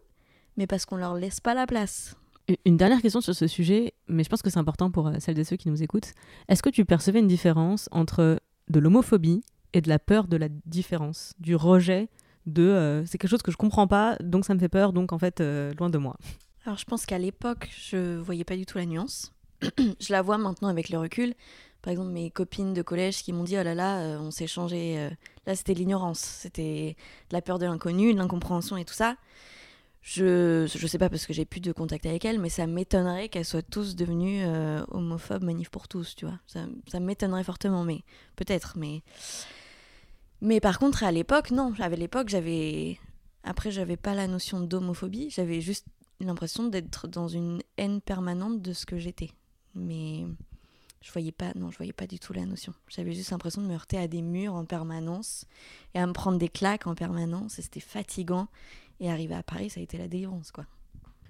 mais parce qu'on leur laisse pas la place. Une- Une dernière question sur ce sujet, mais je pense que c'est important pour euh, celles et ceux qui nous écoutent. Est-ce que tu percevais une différence entre de l'homophobie et de la peur de la différence, du rejet de euh, c'est quelque chose que je comprends pas, donc ça me fait peur, donc en fait euh, loin de moi. Alors je pense qu'à l'époque, je voyais pas du tout la nuance. je la vois maintenant avec le recul. Par exemple, mes copines de collège qui m'ont dit oh là là, euh, on s'est changé. euh, Là, c'était l'ignorance, c'était la peur de l'inconnu, l'incompréhension et tout ça. Je je sais pas parce que j'ai plus de contact avec elles, mais ça m'étonnerait qu'elles soient tous devenues euh, homophobes, manif pour tous, tu vois. Ça, ça m'étonnerait fortement, mais peut-être, mais mais par contre à l'époque, non. À l'époque, j'avais après j'avais pas la notion d'homophobie, j'avais juste l'impression d'être dans une haine permanente de ce que j'étais. Mais je voyais pas, non, je voyais pas du tout la notion. J'avais juste l'impression de me heurter à des murs en permanence et à me prendre des claques en permanence. Et c'était fatigant. Et arriver à Paris, ça a été la délivrance, quoi.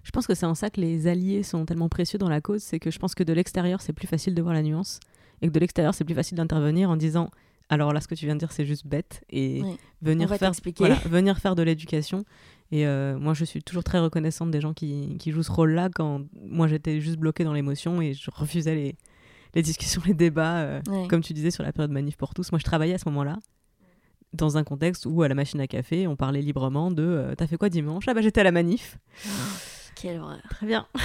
Je pense que c'est en ça que les alliés sont tellement précieux dans la cause, c'est que je pense que de l'extérieur c'est plus facile de voir la nuance et que de l'extérieur c'est plus facile d'intervenir en disant alors là ce que tu viens de dire c'est juste bête et venir faire voilà, venir faire de l'éducation et euh, moi je suis toujours très reconnaissante des gens qui, qui jouent ce rôle-là quand moi j'étais juste bloquée dans l'émotion et je refusais les, les discussions, les débats euh, Ouais. comme tu disais sur la période manif pour tous. Moi je travaillais à ce moment-là dans un contexte où à la machine à café on parlait librement de euh, t'as fait quoi dimanche? Ah bah j'étais à la manif Quelle horreur. Très bien.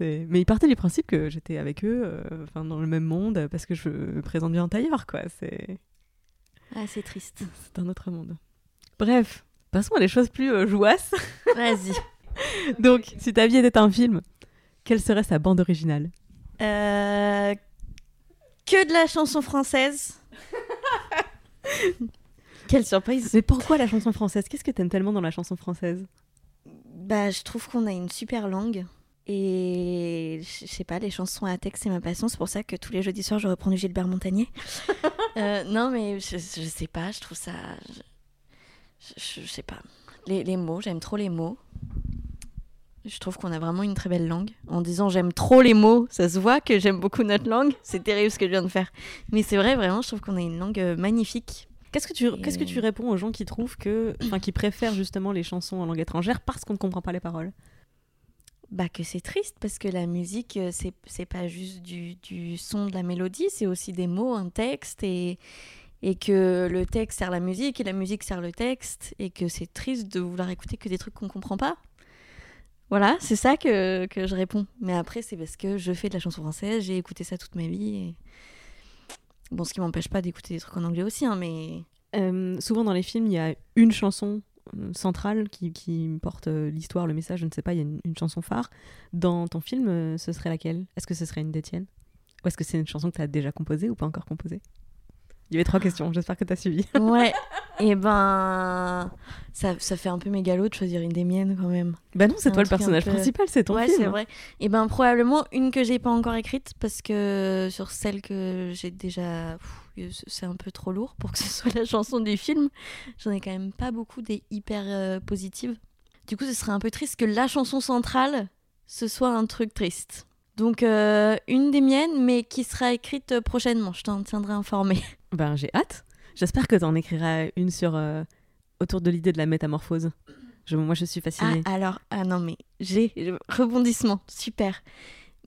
Ouais. Mais ils partaient du principe que j'étais avec eux, euh, dans le même monde, parce que je me présente bien en tailleur, quoi. C'est Ah, c'est triste. c'est un autre monde. Bref, passons à des choses plus euh, jouasses. Vas-y. Donc, si ta vie était un film, quelle serait sa bande originale Euh, Que de la chanson française. Quelle surprise. Mais pourquoi la chanson française? Qu'est-ce que t'aimes tellement dans la chanson française? Bah, je trouve qu'on a une super langue. Et je sais pas, les chansons à texte, c'est ma passion. C'est pour ça que tous les jeudis soirs, je reprends du Gilbert Montagnier. Euh, non, mais je, je sais pas, je trouve ça. Je, je- je sais pas. Les, les mots, j'aime trop les mots. Je trouve qu'on a vraiment une très belle langue. En disant j'aime trop les mots, ça se voit que j'aime beaucoup notre langue. C'est terrible ce que je viens de faire. Mais c'est vrai, vraiment, je trouve qu'on a une langue euh, magnifique. Qu'est-ce que tu Et- qu'est-ce que tu réponds aux gens qui trouvent que enfin qui préfèrent justement les chansons en langue étrangère parce qu'on ne comprend pas les paroles? Bah que c'est triste parce que la musique euh, c'est c'est pas juste du, du son de la mélodie, c'est aussi des mots, un texte et et que le texte sert la musique et la musique sert le texte et que c'est triste de vouloir écouter que des trucs qu'on comprend pas. Voilà, c'est ça que, que je réponds. Mais après c'est parce que je fais de la chanson française, j'ai écouté ça toute ma vie bon ce qui m'empêche pas d'écouter des trucs en anglais aussi hein, mais souvent dans les films, il y a une chanson euh, centrale qui, qui porte euh, l'histoire, le message, je ne sais pas, il y a une, chanson phare. Dans ton film, euh, ce serait laquelle? Est-ce que ce serait une des tiennes Ou est-ce que c'est une chanson que tu as déjà composée ou pas encore composée? Il y avait trois questions, j'espère que tu as suivi. ouais. et ben ça, ça fait un peu mégalo de choisir une des miennes quand même. bah non, c'est toi le personnage peu- principal, c'est ton ouais, film. c'est vrai. Et ben probablement une que j'ai pas encore écrite parce que sur celle que j'ai déjà, pff, c'est un peu trop lourd pour que ce soit la chanson du film. J'en ai quand même pas beaucoup des hyper euh, positives. Du coup, ce serait un peu triste que la chanson centrale ce soit un truc triste. Donc euh, une des miennes, mais qui sera écrite euh, prochainement. Je t'en tiendrai informé. Ben j'ai hâte. J'espère que tu en écriras une sur euh, autour de l'idée de la métamorphose. Moi, je suis Ah, fascinée. alors, ah non, mais j'ai rebondissement, super.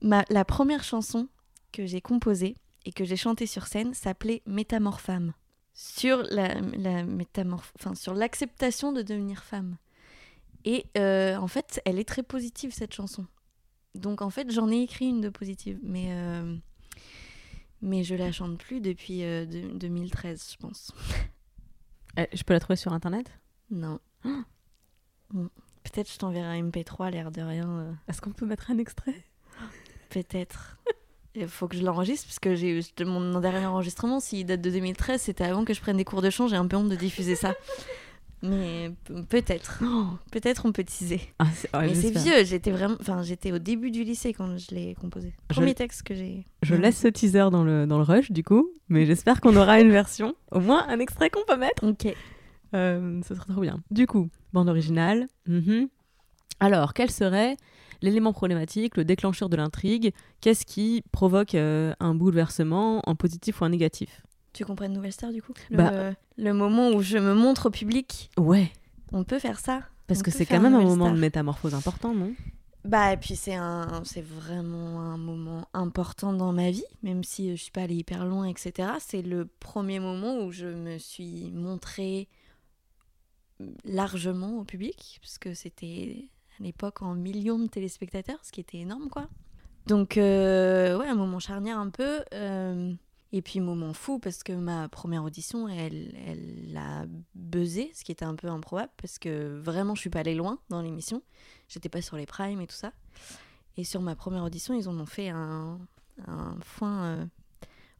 La première chanson que j'ai composée et que j'ai chantée sur scène s'appelait Métamorphame. Sur la, la l'acceptation de devenir femme. Et euh, en fait, elle est très positive, cette chanson. Donc en fait, j'en ai écrit une de positive, mais, euh, mais je la chante plus depuis euh, de- 2013, je pense. Eh, Je peux la trouver sur internet? Non. Peut-être je t'enverrai un MP3, l'air de rien. euh, Est-ce qu'on peut mettre un extrait? Peut-être. Il faut que je l'enregistre parce que j'ai mon dernier enregistrement, s'il date de 2013, c'était avant que je prenne des cours de chant. J'ai un peu honte de diffuser ça. Mais pe- peut-être. Peut-être on peut teaser. Ah, ouais, Mais c'est vieux. J'étais vraiment. Enfin, j'étais au début du lycée quand je l'ai composé. Je- Premier texte que j'ai. Je laisse ce teaser dans le, dans le rush, du coup, mais j'espère qu'on aura une version, au moins un extrait qu'on peut mettre. Ok. Euh, ce serait trop bien. Du coup, bande originale. mhm. Alors, quel serait l'élément problématique, le déclencheur de l'intrigue? Qu'est-ce qui provoque euh, un bouleversement en positif ou en négatif? Tu comprends une nouvelle star du coup le, Bah- le moment où je me montre au public, Ouais, on peut faire ça. parce On que c'est quand même un moment de métamorphose important, non? Bah, et puis c'est un, c'est vraiment un moment important dans ma vie, même si euh, je suis pas allée hyper loin, etc. C'est le premier moment où je me suis montrée largement au public, parce que c'était à l'époque en millions de téléspectateurs, ce qui était énorme, quoi. Donc, euh, ouais, un moment charnière un peu. euh, et puis, moment fou, parce que ma première audition, elle, elle a buzzé, ce qui était un peu improbable, parce que vraiment, je suis pas allée loin dans l'émission. J'étais pas sur les primes et tout ça. Et sur ma première audition, ils en ont fait un, un foin euh,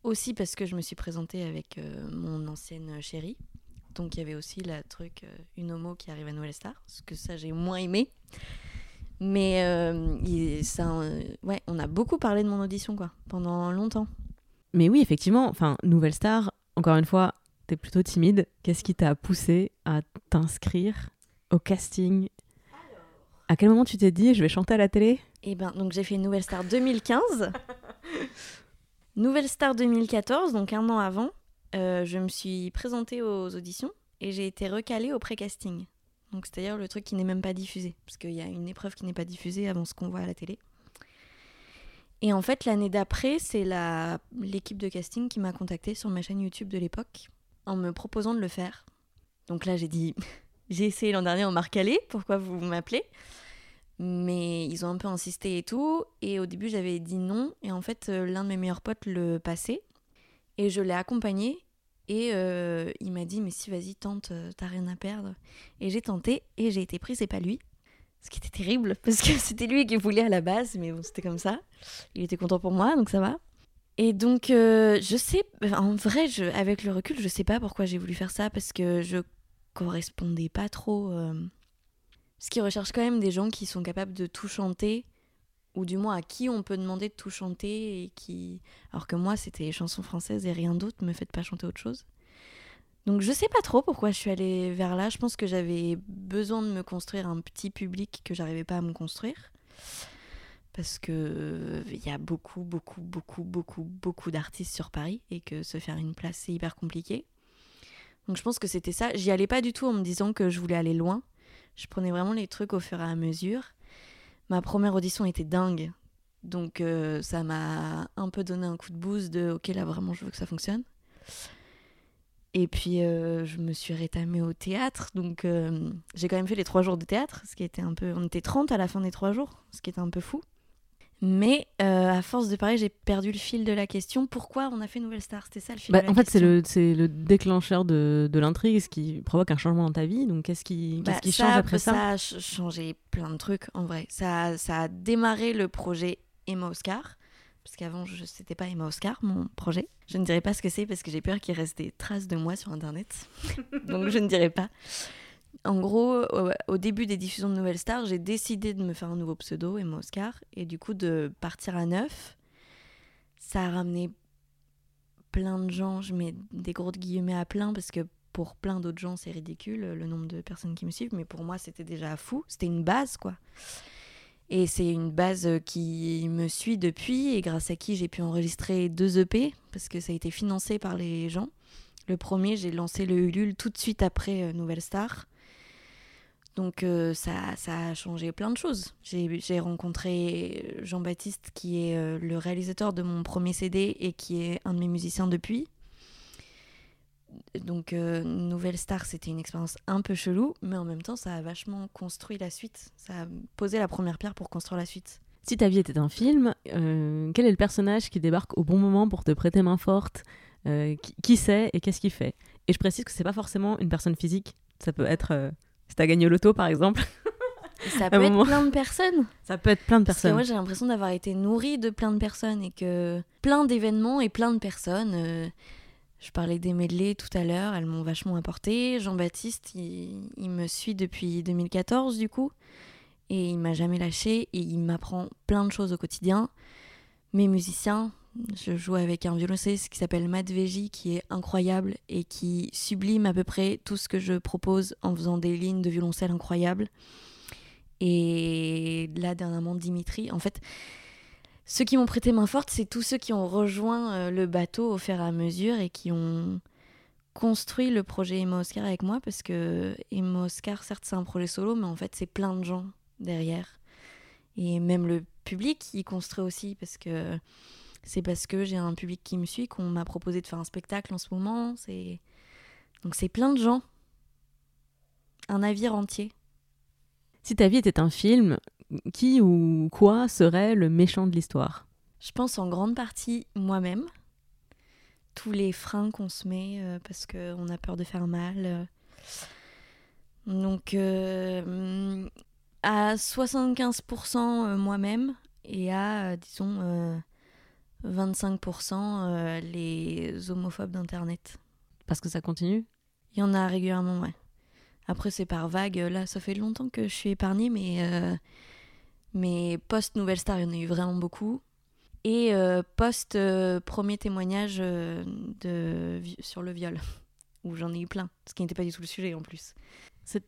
aussi parce que je me suis présentée avec euh, mon ancienne chérie. Donc il y avait aussi la truc, euh, une homo qui arrive à Nouvelle Star, ce que ça j'ai moins aimé. Mais euh, ça, ouais, on a beaucoup parlé de mon audition quoi, pendant longtemps. Mais oui, effectivement, enfin, nouvelle star, encore une fois, t'es plutôt timide. Qu'est-ce qui t'a poussé à t'inscrire au casting? À quel moment tu t'es dit, je vais chanter à la télé? Et ben donc j'ai fait Nouvelle Star 2015. Nouvelle Star 2014, donc un an avant, euh, je me suis présentée aux auditions et j'ai été recalée au pré-casting. Donc c'est-à-dire le truc qui n'est même pas diffusé, parce qu'il y a une épreuve qui n'est pas diffusée avant ce qu'on voit à la télé. Et en fait, l'année d'après, c'est la l'équipe de casting qui m'a contactée sur ma chaîne YouTube de l'époque en me proposant de le faire. Donc là, j'ai dit, j'ai essayé l'an dernier, on m'a recalé, pourquoi vous m'appelez? Mais ils ont un peu insisté et tout. Et au début, j'avais dit non. Et en fait, euh, l'un de mes meilleurs potes le passait. Et je l'ai accompagné. Et euh, il m'a dit, mais si, vas-y, tente, euh, t'as rien à perdre. Et j'ai tenté. Et j'ai été prise et pas lui. Ce qui était terrible. Parce que c'était lui qui voulait à la base. Mais bon, c'était comme ça. Il était content pour moi, donc ça va. Et donc, euh, je sais, en vrai, je, avec le recul, je sais pas pourquoi j'ai voulu faire ça. Parce que je correspondais pas trop. euh, parce qu'ils recherchent quand même des gens qui sont capables de tout chanter, ou du moins à qui on peut demander de tout chanter, et qui... alors que moi c'était chansons françaises et rien d'autre, me faites pas chanter autre chose. Donc je sais pas trop pourquoi je suis allée vers là, je pense que j'avais besoin de me construire un petit public que j'arrivais pas à me construire. Parce que il y a beaucoup, beaucoup, beaucoup, beaucoup, beaucoup d'artistes sur Paris et que se faire une place c'est hyper compliqué. Donc je pense que c'était ça. J'y allais pas du tout en me disant que je voulais aller loin. Je prenais vraiment les trucs au fur et à mesure. Ma première audition était dingue. Donc euh, ça m'a un peu donné un coup de boost de ok là vraiment je veux que ça fonctionne. Et puis euh, je me suis rétamée au théâtre. Donc euh, j'ai quand même fait les trois jours de théâtre, ce qui était un peu... On était 30 à la fin des trois jours, ce qui était un peu fou. Mais euh, à force de parler, j'ai perdu le fil de la question. Pourquoi on a fait Nouvelle Star? C'était ça le fil Bah, de la En fait, c'est le, le déclencheur de, de l'intrigue, ce qui provoque un changement dans ta vie. Donc, qu'est-ce qui, qu'est-ce Bah, qui ça, change après ça, Ça a ch- changé plein de trucs en vrai. Ça, ça a démarré le projet Emma Oscar. Parce qu'avant, je c'était pas Emma Oscar, mon projet. Je ne dirai pas ce que c'est parce que j'ai peur qu'il reste des traces de moi sur Internet. Donc je ne dirai pas. En gros, au, début des diffusions de Nouvelle Star, j'ai décidé de me faire un nouveau pseudo, Emma Oscar, et du coup de partir à neuf. Ça a ramené plein de gens, je mets des gros guillemets à plein parce que pour plein d'autres gens c'est ridicule le nombre de personnes qui me suivent, mais pour moi c'était déjà fou, c'était une base quoi. Et c'est une base euh, qui me suit depuis et grâce à qui j'ai pu enregistrer deux EP parce que ça a été financé par les gens. Le premier, j'ai lancé le Ulule tout de suite après euh, Nouvelle Star. Donc euh, ça, a changé plein de choses. J'ai rencontré Jean-Baptiste qui est le réalisateur de mon premier CD et qui est un de mes musiciens depuis. Donc, euh, Nouvelle Star, c'était une expérience un peu chelou, mais en même temps, ça a vachement construit la suite. Ça a posé la première pierre pour construire la suite. Si ta vie était un film, euh, quel est le personnage qui débarque au bon moment pour te prêter main forte euh, Qui, qui c'est et qu'est-ce qu'il fait? Et je précise que c'est pas forcément une personne physique. Ça peut être si t'as gagné au loto par exemple. Ça peut être plein de personnes. Ça peut être plein de Parce que personnes. moi, j'ai l'impression d'avoir été nourrie de plein de personnes et que plein d'événements et plein de personnes. Je parlais des medley tout à l'heure, elles m'ont vachement apporté. Jean-Baptiste, il, me suit depuis 2014 du coup. Et il m'a jamais lâché et il m'apprend plein de choses au quotidien. Mes musiciens, je joue avec un violoncelliste qui s'appelle Matt qui est incroyable et qui sublime à peu près tout ce que je propose en faisant des lignes de violoncelle incroyables. Et là, dernièrement, Dimitri. En fait, ceux qui m'ont prêté main forte, c'est tous ceux qui ont rejoint euh, le bateau au fur et à mesure et qui ont construit le projet Emma Oscar avec moi parce que Emma Oscar, certes, c'est un projet solo, mais en fait, c'est plein de gens derrière. Et même le public, il construit aussi parce que c'est parce que j'ai un public qui me suit qu'on m'a proposé de faire un spectacle en ce moment. Donc c'est plein de gens, un navire entier. Si ta vie était un film, qui ou quoi serait le méchant de l'histoire? Je pense en grande partie moi-même. Tous les freins qu'on se met euh, parce qu'on a peur de faire mal. euh. Donc, euh, à 75% moi-même et à, euh, disons, euh, 25% euh, les homophobes d'Internet. Parce que ça continue? Il y en a régulièrement, ouais. Après, c'est par vague. Là, ça fait longtemps que je suis épargnée, mais, euh, mais post-Nouvelle Star, il y en a eu vraiment beaucoup. Et euh, post-premier témoignage euh, de, vi- sur le viol, où j'en ai eu plein, ce qui n'était pas du tout le sujet en plus.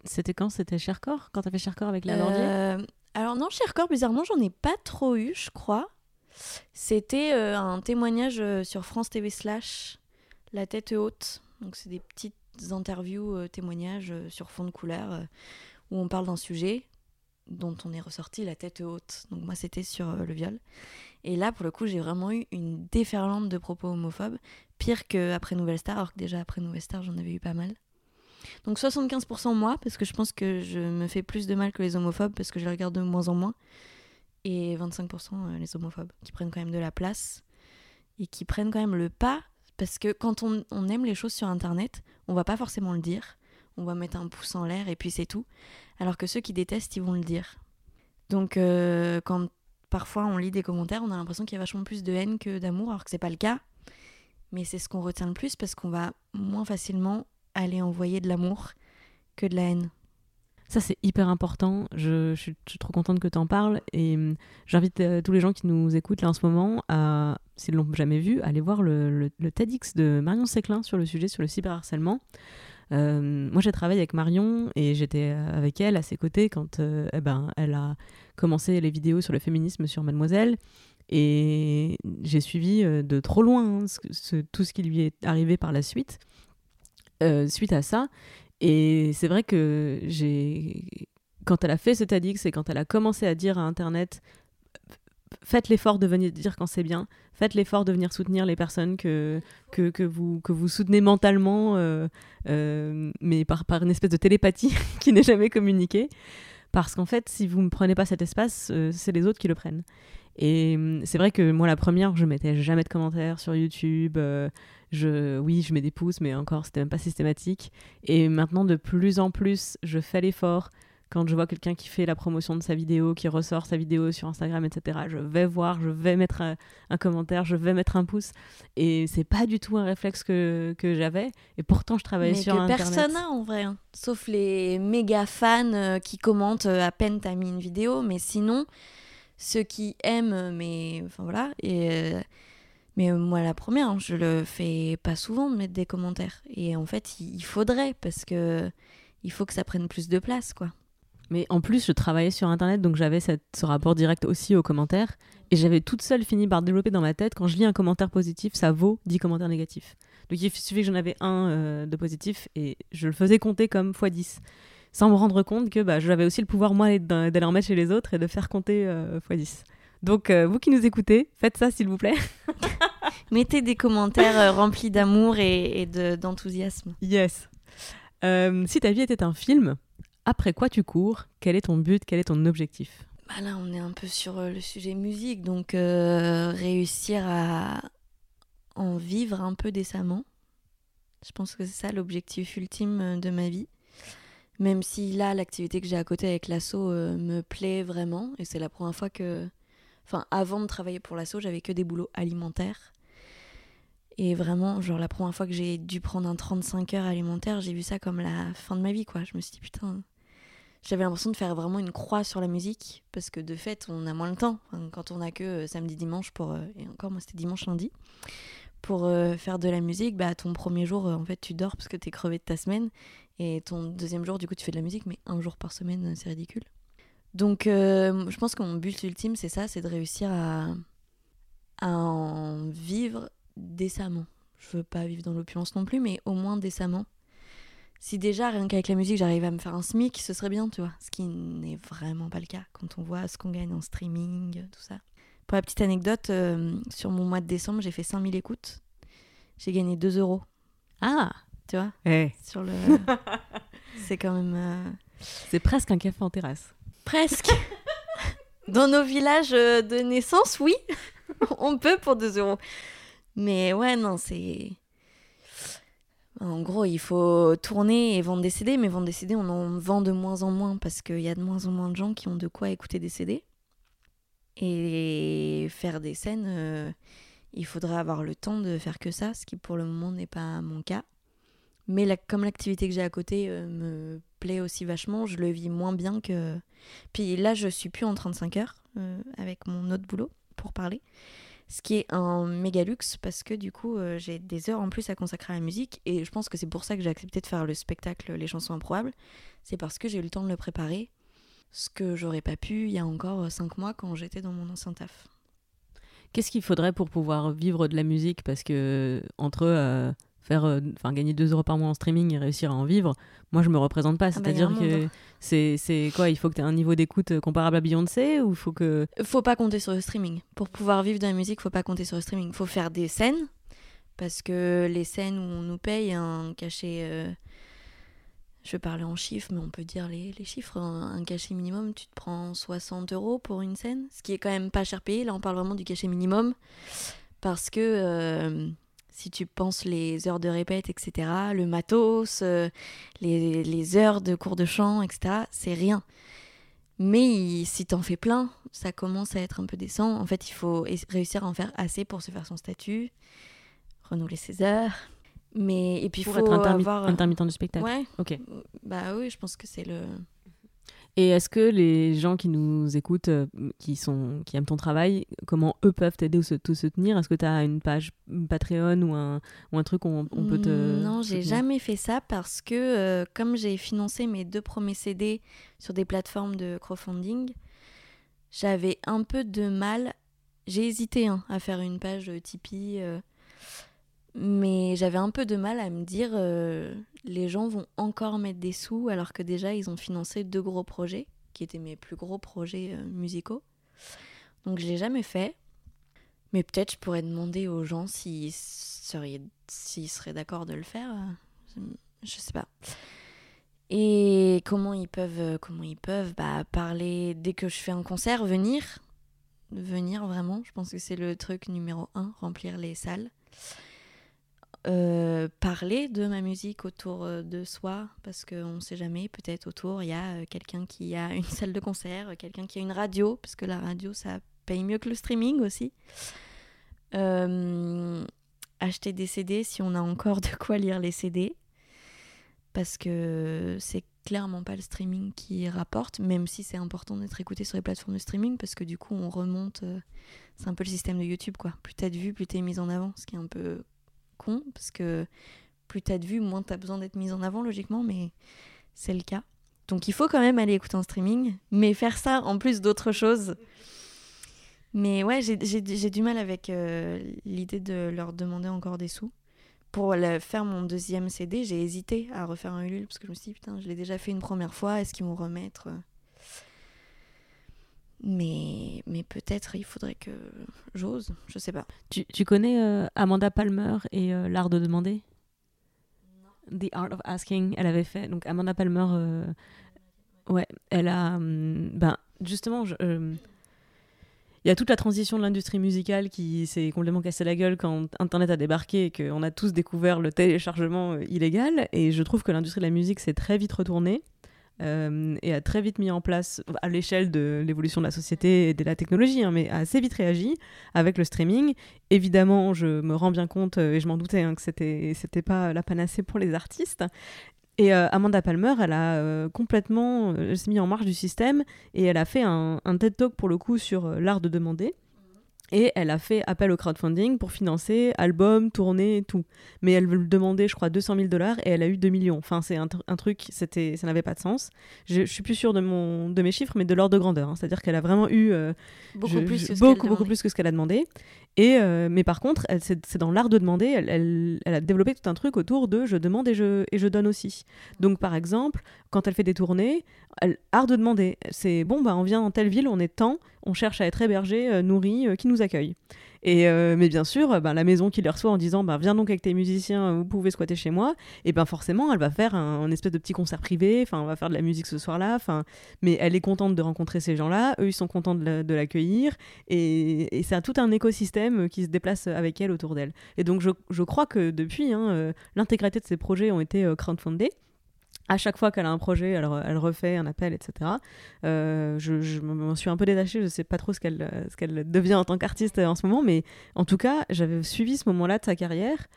C'était quand? C'était Chercorps Quand t'as fait Chercorps avec la Euh, alors non, chez Record, bizarrement, j'en ai pas trop eu, je crois. C'était euh, un témoignage euh, sur France TV slash La tête haute. Donc c'est des petites interviews, euh, témoignages euh, sur fond de couleur euh, où on parle d'un sujet dont on est ressorti la tête haute. Donc moi c'était sur euh, le viol. Et là pour le coup j'ai vraiment eu une déferlante de propos homophobes, pire qu'après Nouvelle Star, alors que déjà après Nouvelle Star j'en avais eu pas mal. Donc 75% moi, parce que je pense que je me fais plus de mal que les homophobes, parce que je regarde de moins en moins. Et 25% euh, les homophobes, qui prennent quand même de la place et qui prennent quand même le pas, parce que quand on, on aime les choses sur Internet, on va pas forcément le dire. On va mettre un pouce en l'air et puis c'est tout. Alors que ceux qui détestent, ils vont le dire. Donc euh, quand parfois on lit des commentaires, on a l'impression qu'il y a vachement plus de haine que d'amour, alors que c'est pas le cas. Mais c'est ce qu'on retient le plus parce qu'on va moins facilement aller envoyer de l'amour que de la haine. Ça, c'est hyper important. Je, suis, trop contente que tu en parles. Et hum, j'invite euh, tous les gens qui nous écoutent là en ce moment à, s'ils l'ont jamais vu, à aller voir le TEDx de Marion Séclin sur le sujet, sur le cyberharcèlement. Euh, moi, j'ai travaillé avec Marion et j'étais euh, avec elle à ses côtés quand euh, eh ben, elle a commencé les vidéos sur le féminisme sur Mademoiselle. Et j'ai suivi de trop loin hein, tout ce qui lui est arrivé par la suite, suite à ça. Et c'est vrai que j'ai. Quand elle a fait ce TEDx et quand elle a commencé à dire à Internet faites l'effort de venir dire quand c'est bien, faites l'effort de venir soutenir les personnes que, que, vous, que vous soutenez mentalement, euh, euh, mais par, par une espèce de télépathie qui n'est jamais communiquée. Parce qu'en fait, si vous ne prenez pas cet espace, euh, c'est les autres qui le prennent. Et hum, c'est vrai que moi, la première, je mettais jamais de commentaires sur YouTube. je, oui, je mets des pouces, mais encore, c'était même pas systématique. Et maintenant, de plus en plus, je fais l'effort. Quand je vois quelqu'un qui fait la promotion de sa vidéo, qui ressort sa vidéo sur Instagram, etc., je vais voir, je vais mettre un, un commentaire, je vais mettre un pouce. Et c'est pas du tout un réflexe que, que j'avais. Et pourtant, je travaillais Mais sur que Internet. personne n'a en vrai. hein. Sauf les méga fans euh, qui commentent euh, à peine t'as mis une vidéo. Mais sinon, ceux qui aiment, euh, mais enfin voilà. Et, mais moi, la première, hein, je le fais pas souvent de mettre des commentaires. Et en fait, il il faudrait parce que il faut que ça prenne plus de place, quoi. Mais en plus, je travaillais sur Internet, donc j'avais ce rapport direct aussi aux commentaires. Et j'avais toute seule fini par développer dans ma tête, quand je lis un commentaire positif, ça vaut 10 commentaires négatifs. Donc il suffit que j'en avais un euh, de positif, et je le faisais compter comme x 10. Sans me rendre compte que bah, j'avais aussi le pouvoir, moi, d'aller en mettre chez les autres et de faire compter euh, x 10. Donc, euh, vous qui nous écoutez, faites ça s'il vous plaît. Mettez des commentaires euh, remplis d'amour et, et de- d'enthousiasme. Yes. Si ta vie était un film, après quoi tu cours Quel est ton but Quel est ton objectif? Bah là, on est un peu sur euh, le sujet musique, donc euh, réussir à en vivre un peu décemment. Je pense que c'est ça l'objectif ultime euh, de ma vie. Même si là, l'activité que j'ai à côté avec l'asso me plaît vraiment, et c'est la première fois que. Enfin, avant de travailler pour l'asso, j'avais que des boulots alimentaires. Et vraiment, genre, la première fois que j'ai dû prendre un 35 heures alimentaire, j'ai vu ça comme la fin de ma vie, quoi. Je me suis dit, putain, j'avais l'impression de faire vraiment une croix sur la musique parce que de fait on a moins le temps Enfin, quand on a que euh, samedi dimanche pour euh, et encore moi c'était dimanche lundi pour euh, faire de la musique bah ton premier jour en fait tu dors parce que t'es crevé de ta semaine et ton deuxième jour du coup tu fais de la musique mais un jour par semaine c'est ridicule. Donc je pense que mon but ultime c'est ça c'est de réussir à à en vivre décemment. Je veux pas vivre dans l'opulence non plus mais au moins décemment si déjà, rien qu'avec la musique, j'arrive à me faire un SMIC, ce serait bien, tu vois. Ce qui n'est vraiment pas le cas quand on voit ce qu'on gagne en streaming, tout ça. Pour la petite anecdote, euh, sur mon mois de décembre, j'ai fait 5000 écoutes. J'ai gagné 2 euros, Ah tu vois. Eh, Sur le. C'est quand même. euh, C'est presque un café en terrasse. Presque. Dans nos villages euh, de naissance, oui, on peut pour 2 euros. Mais ouais, non, c'est. En gros, il faut tourner et vendre des CD, mais vendre des CD, on en vend de moins en moins parce qu'il y a de moins en moins de gens qui ont de quoi écouter des CD. Et faire des scènes, euh, il faudrait avoir le temps de faire que ça, ce qui pour le moment n'est pas mon cas. Mais comme l'activité que j'ai à côté euh, me plaît aussi vachement, je le vis moins bien que. Puis là, je suis plus en 35 heures euh, avec mon autre boulot pour parler. Ce qui est un méga luxe parce que du coup, euh, j'ai des heures en plus à consacrer à la musique. Et je pense que c'est pour ça que j'ai accepté de faire le spectacle Les chansons improbables. C'est parce que j'ai eu le temps de le préparer. Ce que j'aurais pas pu il y a encore 5 mois quand j'étais dans mon ancien taf. Qu'est-ce qu'il faudrait pour pouvoir vivre de la musique? Parce que entre euh, faire, euh, enfin gagner 2 euros par mois en streaming et réussir à en vivre, moi je me représente pas. Ah bah, C'est-à-dire que hein. c'est c'est quoi Il faut que tu aies un niveau d'écoute euh, comparable à Beyoncé ou faut que Faut pas compter sur le streaming. Pour pouvoir vivre de la musique, faut pas compter sur le streaming. Faut faire des scènes parce que les scènes où on nous paye un cachet. euh, je vais parler en chiffres, mais on peut dire les, les chiffres. Un, un cachet minimum, tu te prends 60 euros pour une scène, ce qui est quand même pas cher payé. Là, on parle vraiment du cachet minimum parce que euh, si tu penses les heures de répète, etc., le matos, euh, les, les heures de cours de chant, etc., c'est rien. Mais il- si t'en fais plein, ça commence à être un peu décent. En fait, il faut réussir à en faire assez pour se faire son statut, renouveler ses heures. Mais et puis il pour faut être intermi- avoir intermittent du spectacle Ouais. Ok. Bah oui, je pense que c'est le Et est-ce que les gens qui nous écoutent, euh, qui, sont, qui aiment ton travail, comment eux peuvent t'aider ou se, te soutenir? Est-ce que tu as une page Patreon ou un, ou un truc où on, on peut te. Non, j'ai jamais fait ça parce que euh, comme j'ai financé mes deux premiers CD sur des plateformes de crowdfunding, j'avais un peu de mal. J'ai hésité hein, à faire une page euh, Tipeee, euh, mais j'avais un peu de mal à me dire euh, les gens vont encore mettre des sous alors que déjà ils ont financé deux gros projets qui étaient mes plus gros projets euh, musicaux. Donc je l'ai jamais fait. Mais peut-être je pourrais demander aux gens s'ils seraient, seraient d'accord de le faire. Je sais pas. Et comment ils peuvent, comment ils peuvent bah, parler dès que je fais un concert, venir. Venir vraiment. Je pense que c'est le truc numéro un, remplir les salles. Euh, parler de ma musique autour euh, de soi parce qu'on ne sait jamais peut-être autour il y a euh, quelqu'un qui a une salle de concert quelqu'un qui a une radio parce que la radio ça paye mieux que le streaming aussi. Acheter des CD si on a encore de quoi lire les CD parce que c'est clairement pas le streaming qui rapporte même si c'est important d'être écouté sur les plateformes de streaming parce que du coup on remonte c'est un peu le système de YouTube quoi. Plus t'as vues plus t'es mise en avant ce qui est un peu parce que plus t'as de vues, moins t'as besoin d'être mise en avant logiquement, mais c'est le cas. Donc il faut quand même aller écouter en streaming, mais faire ça en plus d'autres choses. Mais ouais, j'ai- du mal avec euh, l'idée de leur demander encore des sous. Pour faire mon deuxième CD, j'ai hésité à refaire un Ulule parce que je me suis dit, putain, je l'ai déjà fait une première fois, est-ce qu'ils vont remettre Mais, mais peut-être il faudrait que j'ose, je sais pas. Tu, tu connais euh, Amanda Palmer et euh, l'art de demander? The Art of Asking, elle avait fait. Donc Amanda Palmer, euh, ouais, elle a. hum, ben, justement, je, il y a toute la transition de l'industrie musicale qui s'est complètement cassée la gueule quand Internet a débarqué et qu'on a tous découvert le téléchargement illégal. Et je trouve que l'industrie de la musique s'est très vite retournée. Euh, et a très vite mis en place, à l'échelle de l'évolution de la société et de la technologie, hein, mais a assez vite réagi avec le streaming. Évidemment, je me rends bien compte, euh, et je m'en doutais, hein, que c'était c'était pas la panacée pour les artistes. Et euh, Amanda Palmer, elle a complètement elle s'est mis en marche du système et elle a fait un, TED Talk pour le coup sur l'art de demander. Et elle a fait appel au crowdfunding pour financer albums, tournées et tout. Mais elle demander, je crois, 200 000 dollars et elle a eu 2 millions. Enfin, c'est un, tr- un truc, c'était, ça n'avait pas de sens. Je, je suis plus sûre de, mon, de mes chiffres, mais de l'ordre de grandeur. hein. C'est-à-dire qu'elle a vraiment eu euh, Beaucoup je- plus je- que ce beaucoup, demandait. plus que ce qu'elle a demandé. Et, euh, mais par contre, c'est dans l'art de demander, elle, elle- elle a développé tout un truc autour de je demande et je, et je donne aussi. Donc par exemple, quand elle fait des tournées, elle, art de demander, c'est bon, bah, on vient dans telle ville, on est temps, on cherche à être hébergé, euh, nourri, euh, qui nous accueille. Et euh, mais bien sûr, ben, la maison qui les reçoit en disant bah, viens donc avec tes musiciens, vous pouvez squatter chez moi, et ben forcément elle va faire un, espèce de petit concert privé, enfin on va faire de la musique ce soir-là, enfin mais elle est contente de rencontrer ces gens-là, eux ils sont contents de la- de l'accueillir, et, et c'est tout un écosystème qui se déplace avec elle autour d'elle. Et donc je, crois que depuis, hein, l'intégralité de ces projets ont été crowdfundés. À chaque fois qu'elle a un projet, elle, elle refait un appel, etc. Euh, je je m'en suis un peu détachée, je sais pas trop ce qu'elle ce qu'elle devient en tant qu'artiste euh, en ce moment, mais en tout cas, j'avais suivi ce moment-là de sa carrière.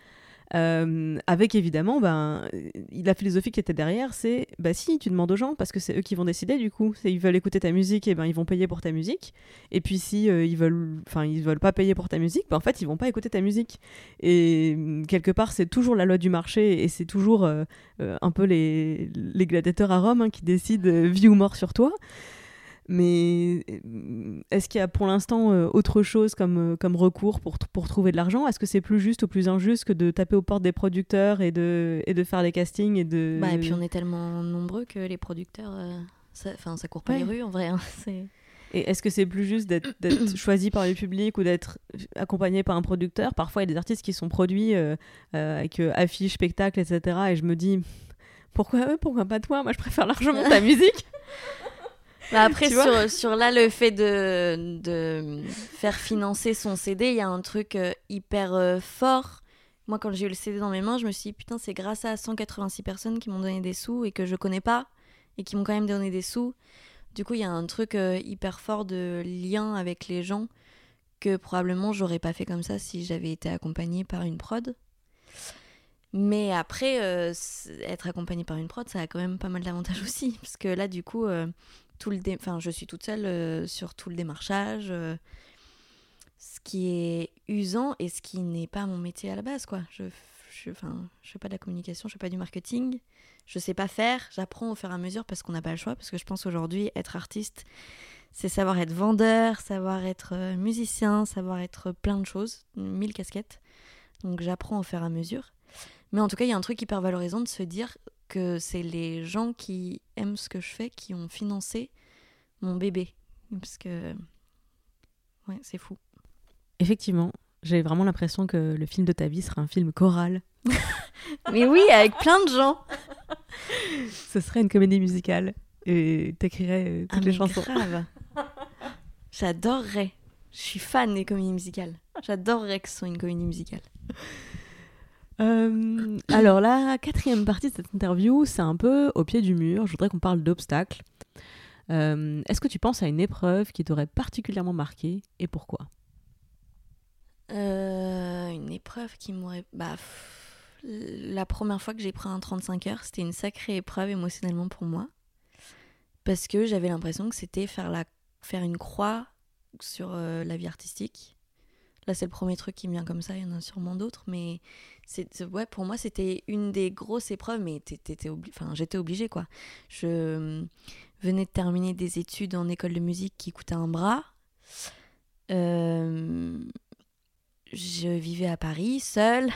Euh, avec évidemment ben, euh, la philosophie qui était derrière, c'est bah si tu demandes aux gens parce que c'est eux qui vont décider du coup. Ils veulent écouter ta musique ben ils vont payer pour ta musique. Et puis si euh, ils veulent, ils veulent pas payer pour ta musique, ben, en fait ils vont pas écouter ta musique. Et hum, quelque part c'est toujours la loi du marché et c'est toujours un peu les, gladiateurs à Rome hein, qui décident vie ou mort sur toi. Mais euh, est-ce qu'il y a pour l'instant euh, autre chose comme, euh, comme recours pour, pour trouver de l'argent? Est-ce que c'est plus juste ou plus injuste que de taper aux portes des producteurs et de, et de faire des castings et de... Bah, et puis on est tellement nombreux que les producteurs, euh, ça, enfin, ça court pas Ouais. les rues en vrai. hein, c'est- Et est-ce que c'est plus juste d'être d'être choisi par le public ou d'être accompagné par un producteur? Parfois, il y a des artistes qui sont produits euh, euh, avec euh, affiches, spectacles, etc. Et je me dis, pourquoi eux? Pourquoi pas toi? Moi, je préfère largement ta musique. Bah, après, sur, sur là, le fait de, de faire financer son CD, il y a un truc euh, hyper euh, fort. Moi, quand j'ai eu le CD dans mes mains, je me suis dit, putain, c'est grâce à 186 personnes qui m'ont donné des sous et que je connais pas et qui m'ont quand même donné des sous. Du coup, il y a un truc euh, hyper fort de lien avec les gens que probablement j'aurais pas fait comme ça si j'avais été accompagnée par une prod. Mais après, euh, être accompagnée par une prod, ça a quand même pas mal d'avantages aussi. Parce que là, du coup, euh, tout le enfin, je suis toute seule euh, sur tout le démarchage. euh, ce qui est usant et ce qui n'est pas mon métier à la base, quoi. Je, je, enfin, je fais pas de la communication, je fais pas du marketing. Je sais pas faire, j'apprends au fur et à mesure parce qu'on n'a pas le choix. Parce que je pense aujourd'hui, être artiste, c'est savoir être vendeur, savoir être euh, musicien, savoir être plein de choses, mille casquettes. Donc j'apprends au fur et à mesure. Mais en tout cas, il y a un truc hyper valorisant de se dire que c'est les gens qui aiment ce que je fais qui ont financé mon bébé. Parce que. Ouais, c'est fou. Effectivement, j'ai vraiment l'impression que le film de ta vie sera un film choral. Mais oui, avec plein de gens. Ce serait une comédie musicale et t'écrirais euh, toutes Ah, les chansons. grave. J'adorerais. Je suis fan des comédies musicales. J'adorerais que ce soit une comédie musicale. Euh, alors la quatrième partie de cette interview, c'est un peu au pied du mur. Je voudrais qu'on parle d'obstacles. Euh, Est-ce que tu penses à une épreuve qui t'aurait particulièrement marqué et pourquoi? Euh, une épreuve qui m'aurait. Bah, la première fois que j'ai pris un 35 heures, c'était une sacrée épreuve émotionnellement pour moi. Parce que j'avais l'impression que c'était faire, la... faire une croix sur la vie artistique. Là, c'est le premier truc qui me vient comme ça, il y en a sûrement d'autres, mais c'est, ouais, pour moi, c'était une des grosses épreuves, mais j'étais obligée, quoi. Je euh, venais de terminer des études en école de musique qui coûtaient un bras. Je vivais à Paris, seule.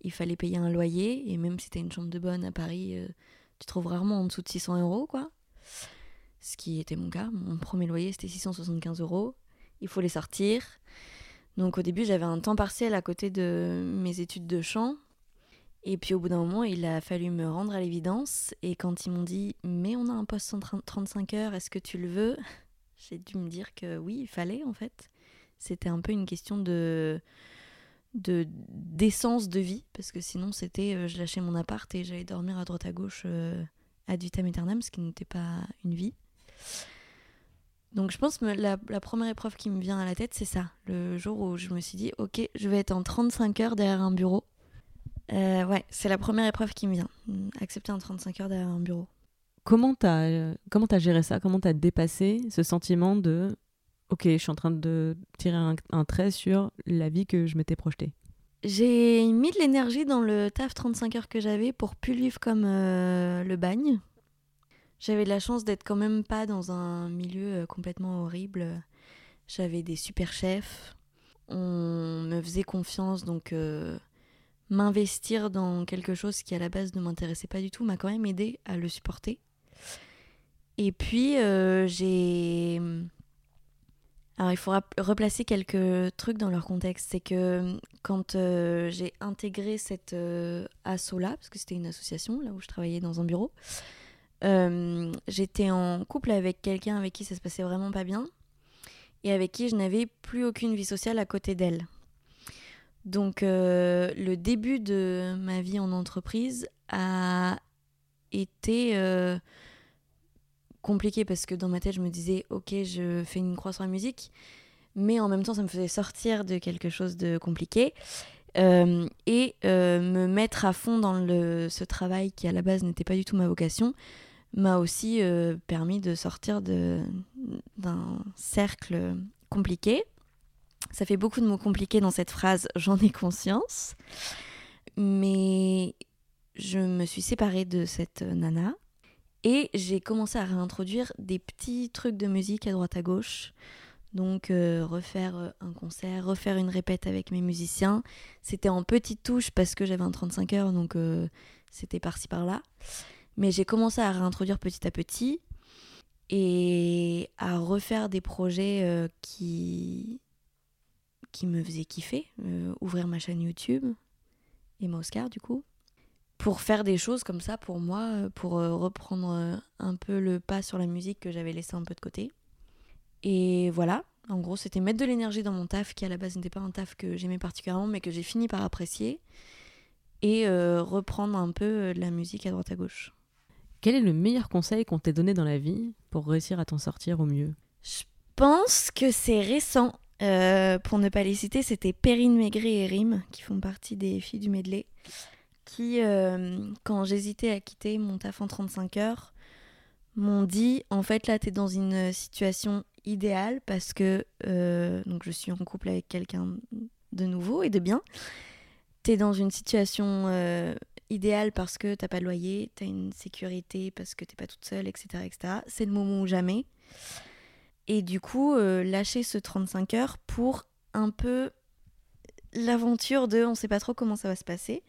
Il fallait payer un loyer. Et même si t'as une chambre de bonne à Paris, euh, tu trouves rarement en dessous de 600 euros, quoi. ce qui était mon cas. Mon premier loyer, c'était 675 euros. Il faut les sortir. Donc au début, j'avais un temps partiel à côté de mes études de chant. Et puis au bout d'un moment, il a fallu me rendre à l'évidence. Et quand ils m'ont dit Mais on a un poste en 35 heures, est-ce que tu le veux? J'ai dû me dire que oui, il fallait en fait. C'était un peu une question de de d'essence de vie parce que sinon c'était euh, je lâchais mon appart et j'allais dormir à droite à gauche euh, ad vitam aeternam ce qui n'était pas une vie donc je pense que la, la, première épreuve qui me vient à la tête, c'est ça. Le jour où je me suis dit, ok, je vais être en 35 heures derrière un bureau. Euh, ouais, c'est la première épreuve qui me vient. Accepter en 35 heures derrière un bureau. Comment t'as euh, comment as géré ça? Comment t'as dépassé ce sentiment de, ok, je suis en train de tirer un, trait sur la vie que je m'étais projetée? J'ai mis de l'énergie dans le taf 35 heures que j'avais pour plus vivre comme euh, le bagne. J'avais de la chance d'être quand même pas dans un milieu euh, complètement horrible. J'avais des super chefs. On me faisait confiance, donc euh, m'investir dans quelque chose qui à la base ne m'intéressait pas du tout m'a quand même aidé à le supporter. Et puis euh, j'ai... Alors il faut replacer quelques trucs dans leur contexte. C'est que quand j'ai intégré cette asso-là, parce que c'était une association, là où je travaillais dans un bureau, euh, j'étais en couple avec quelqu'un avec qui ça se passait vraiment pas bien et avec qui je n'avais plus aucune vie sociale à côté d'elle. Donc euh, le début de ma vie en entreprise a été euh, compliqué parce que dans ma tête je me disais ok je fais une croix sur la musique mais en même temps ça me faisait sortir de quelque chose de compliqué et me mettre à fond dans le, ce travail qui à la base n'était pas du tout ma vocation m'a aussi euh, permis de sortir d'un cercle compliqué. Ça fait beaucoup de mots compliqués dans cette phrase, j'en ai conscience. Mais je me suis séparée de cette nana et j'ai commencé à réintroduire des petits trucs de musique à droite à gauche. Donc euh, refaire euh, un concert, refaire une répète avec mes musiciens. C'était en petites touches parce que j'avais un 35 heures, donc c'était par-ci par-là. Mais j'ai commencé à réintroduire petit à petit et à refaire des projets euh, qui, qui me faisaient kiffer. Euh, ouvrir ma chaîne YouTube, Emma Oscar du coup. Pour faire des choses comme ça pour moi, euh, pour reprendre un peu le pas sur la musique que j'avais laissé un peu de côté. Et voilà, en gros, c'était mettre de l'énergie dans mon taf, qui à la base n'était pas un taf que j'aimais particulièrement, mais que j'ai fini par apprécier, et reprendre un peu de la musique à droite à gauche. Quel est le meilleur conseil qu'on t'ait donné dans la vie pour réussir à t'en sortir au mieux? Je pense que c'est récent. Euh, pour ne pas les citer, c'était Perrine Maigret et Rim, qui font partie des filles du medley, qui, euh, quand j'hésitais à quitter mon taf en 35 heures, m'ont dit en fait là tu es dans une situation idéale parce que euh, je suis en couple avec quelqu'un de nouveau et de bien. Tu es dans une situation idéal parce que t'as pas de loyer, t'as une sécurité parce que t'es pas toute seule, etc. etc. C'est le moment ou jamais. Et du coup, euh, lâcher ce 35 heures pour un peu l'aventure de on sait pas trop comment ça va se passer.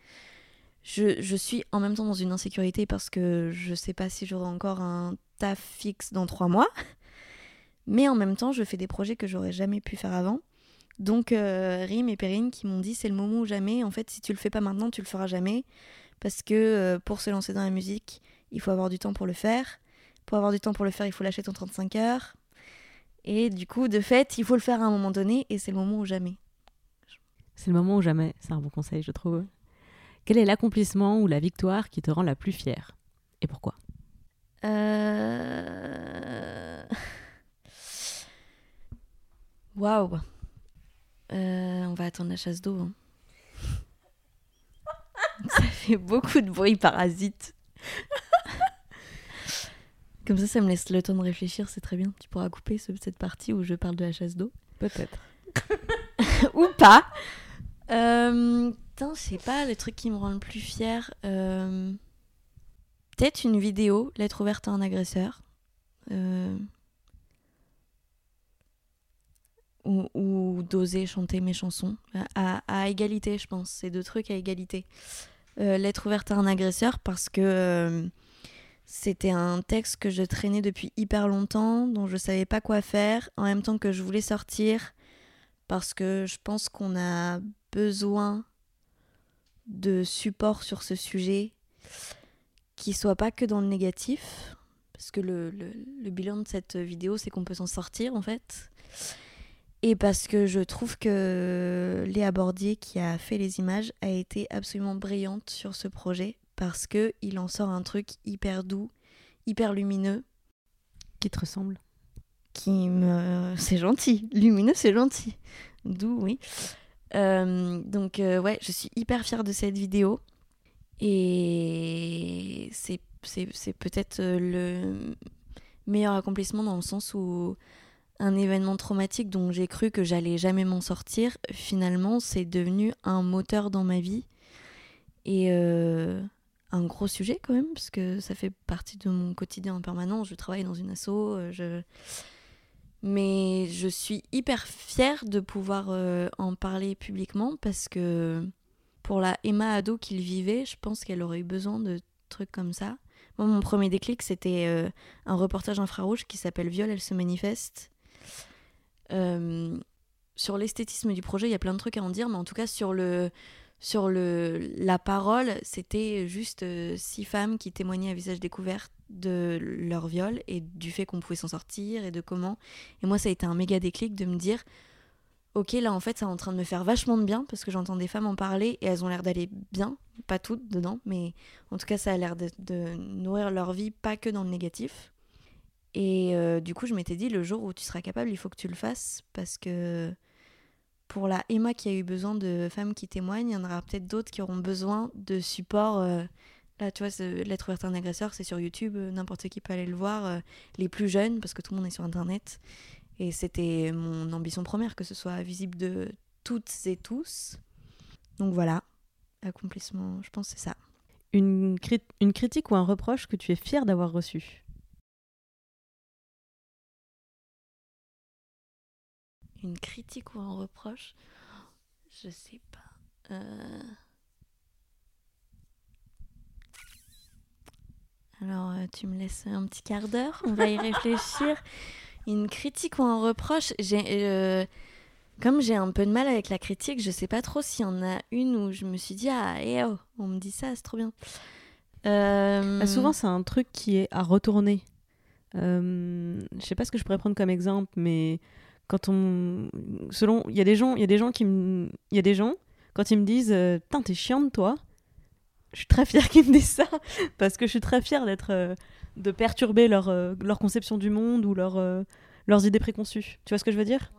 Je, je, suis en même temps dans une insécurité parce que je sais pas si j'aurai encore un taf fixe dans trois mois. Mais en même temps, je fais des projets que j'aurais jamais pu faire avant. Donc, euh, Rim et Perrine qui m'ont dit c'est le moment ou jamais. En fait, si tu le fais pas maintenant, tu le feras jamais parce que euh, pour se lancer dans la musique, il faut avoir du temps pour le faire. Pour avoir du temps pour le faire, il faut lâcher ton 35 heures. Et du coup, de fait, il faut le faire à un moment donné et c'est le moment ou jamais. C'est le moment ou jamais, c'est un bon conseil, je trouve. Quel est l'accomplissement ou la victoire qui te rend la plus fière? Et pourquoi? Euh... Waouh euh, On va attendre la chasse d'eau. Hein. Ça fait beaucoup de bruit parasite. Comme ça, ça me laisse le temps de réfléchir, c'est très bien. Tu pourras couper cette partie où je parle de la chasse d'eau. Peut-être. Ou pas. Euh, putain, je sais pas, le truc qui me rend le plus fier. Euh, peut-être une vidéo, lettre ouverte à un agresseur. Euh, ou, d'oser chanter mes chansons. À, égalité, je pense. C'est deux trucs à égalité. Euh, lettre ouverte à un agresseur parce que euh, C'était un texte que je traînais depuis hyper longtemps, dont je savais pas quoi faire, en même temps que je voulais sortir, parce que je pense qu'on a besoin de support sur ce sujet qui soit pas que dans le négatif, parce que le, le bilan de cette vidéo, c'est qu'on peut s'en sortir en fait. Et parce que je trouve que Léa Bordier, qui a fait les images, a été absolument brillante sur ce projet parce que il en sort un truc hyper doux, hyper lumineux. Qui te ressemble Qui me. C'est gentil. Lumineux, c'est gentil. Doux, oui. Euh, donc, euh, ouais, je suis hyper fière de cette vidéo. Et c'est, peut-être euh, le meilleur accomplissement dans le sens où un événement traumatique dont j'ai cru que j'allais jamais m'en sortir, finalement, c'est devenu un moteur dans ma vie. Et euh, un gros sujet quand même, parce que ça fait partie de mon quotidien en permanence. Je travaille dans une asso, euh, je... mais je suis hyper fière de pouvoir euh, en parler publiquement parce que pour la Emma ado qu'il vivait, je pense qu'elle aurait eu besoin de trucs comme ça. Moi, mon premier déclic, c'était un reportage infrarouge qui s'appelle Viol, elle se manifeste. Euh, sur l'esthétisme du projet, il y a plein de trucs à en dire, mais en tout cas, sur le, sur le, la parole, c'était juste euh, six femmes qui témoignaient à visage découvert de leur viol et du fait qu'on pouvait s'en sortir et de comment. Et moi, ça a été un méga déclic de me dire Ok, là en fait, ça est en train de me faire vachement de bien parce que j'entends des femmes en parler et elles ont l'air d'aller bien, pas toutes dedans, mais en tout cas, ça a l'air de, de nourrir leur vie, pas que dans le négatif. Et euh, du coup, je m'étais dit, le jour où tu seras capable, il faut que tu le fasses parce que pour la Emma qui a eu besoin de femmes qui témoignent, il y en aura peut-être d'autres qui auront besoin de support. euh, Là, tu vois, Lettre ouverte à un agresseur, c'est sur YouTube, euh, n'importe qui peut aller le voir. les plus jeunes, parce que tout le monde est sur Internet. Et c'était mon ambition première, que ce soit visible de toutes et tous. Donc voilà, accomplissement, je pense c'est ça. une, une critique ou un reproche que tu es fier d'avoir reçu? Une critique ou un reproche Je sais pas. Euh, Alors, euh, tu me laisses un petit quart d'heure, on va y réfléchir. Une critique ou un reproche j'ai, euh, Comme j'ai un peu de mal avec la critique, je sais pas trop s'il y en a une où je me suis dit Ah, eh oh, on me dit ça, c'est trop bien. Euh, Bah, Souvent, c'est un truc qui est à retourner. Euh, je sais pas ce que je pourrais prendre comme exemple, mais quand on, selon, il y a des gens, il y a des gens qui me, il y a des gens quand ils me disent, euh, putain, t'es chiante toi. Je suis très fière qu'ils me disent ça parce que je suis très fière d'être, euh, de perturber leur, euh, leur conception du monde ou leur, leurs idées préconçues. Tu vois ce que je veux dire?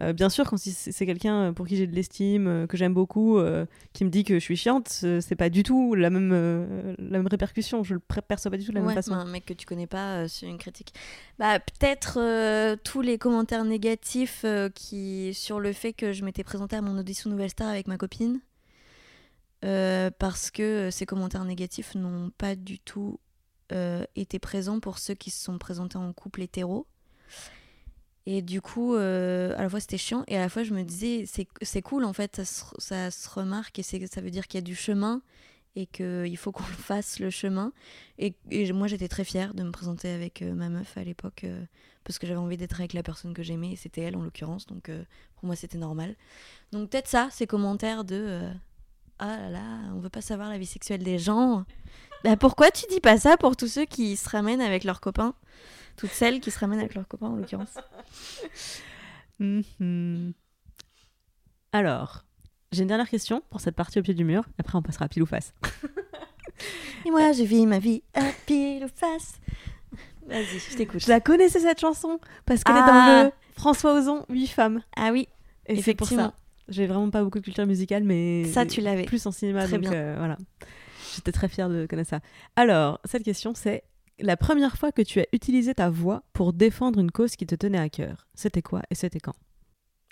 Euh, Bien sûr, quand c'est c'est quelqu'un pour qui j'ai de l'estime, euh, que j'aime beaucoup, euh, qui me dit que je suis chiante, euh, c'est pas du tout la même, euh, la même répercussion. Je le perçois pas du tout de la Ouais, même façon. un mec que tu connais pas euh, sur une critique. Bah peut-être euh, tous les commentaires négatifs euh, qui sur le fait que je m'étais présentée à mon audition Nouvelle Star avec ma copine. Euh, parce que euh, ces commentaires négatifs n'ont pas du tout euh, été présents pour ceux qui se sont présentés en couple hétéro. Et du coup, euh, à la fois c'était chiant et à la fois je me disais c'est cool en fait, ça se, ça se remarque et ça veut dire qu'il y a du chemin et qu'il faut qu'on fasse le chemin. Et, moi, j'étais très fière de me présenter avec euh, ma meuf à l'époque euh, parce que j'avais envie d'être avec la personne que j'aimais et c'était elle en l'occurrence. Donc pour moi, c'était normal. Donc peut-être ça, ces commentaires de Ah là là, on veut pas savoir la vie sexuelle des gens. Bah, pourquoi tu dis pas ça pour tous ceux qui se ramènent avec leurs copains? Toutes celles qui se ramènent avec leurs copains en l'occurrence. Mhm. Alors, j'ai une dernière question pour cette partie au pied du mur. Après, on passera à pile ou face. Et moi, je vis ma vie à pile ou face. Vas-y, je t'écoute. Je la connaissais cette chanson parce qu'elle est Ah. dans le François Ozon, 8 femmes. Ah oui, Et c'est pour ça. J'ai vraiment pas beaucoup de culture musicale, mais ça tu l'avais. plus en cinéma. Très donc bien. euh, voilà. J'étais très fière de connaître ça. Alors, cette question, c'est la première fois que tu as utilisé ta voix pour défendre une cause qui te tenait à cœur. C'était quoi et c'était quand?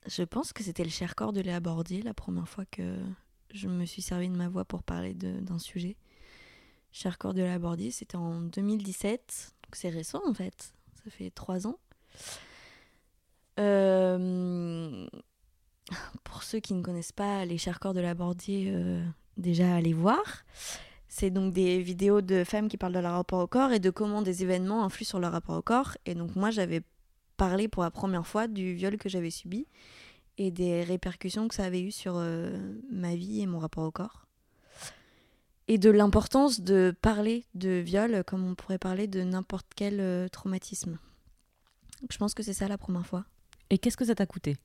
Je pense que c'était le cher de Léa Bordier la première fois que je me suis servi de ma voix pour parler d'un sujet. Cher de Léa Bordier, c'était en 2017, donc c'est récent en fait, ça fait trois ans. Euh, Pour ceux qui ne connaissent pas les corps de la Bordier, euh, déjà allez voir. C'est donc des vidéos de femmes qui parlent de leur rapport au corps et de comment des événements influent sur leur rapport au corps. Et donc moi, j'avais parlé pour la première fois du viol que j'avais subi et des répercussions que ça avait eu sur euh, ma vie et mon rapport au corps. Et de l'importance de parler de viol comme on pourrait parler de n'importe quel euh, traumatisme. Je pense que c'est ça la première fois. Et qu'est-ce que ça t'a coûté?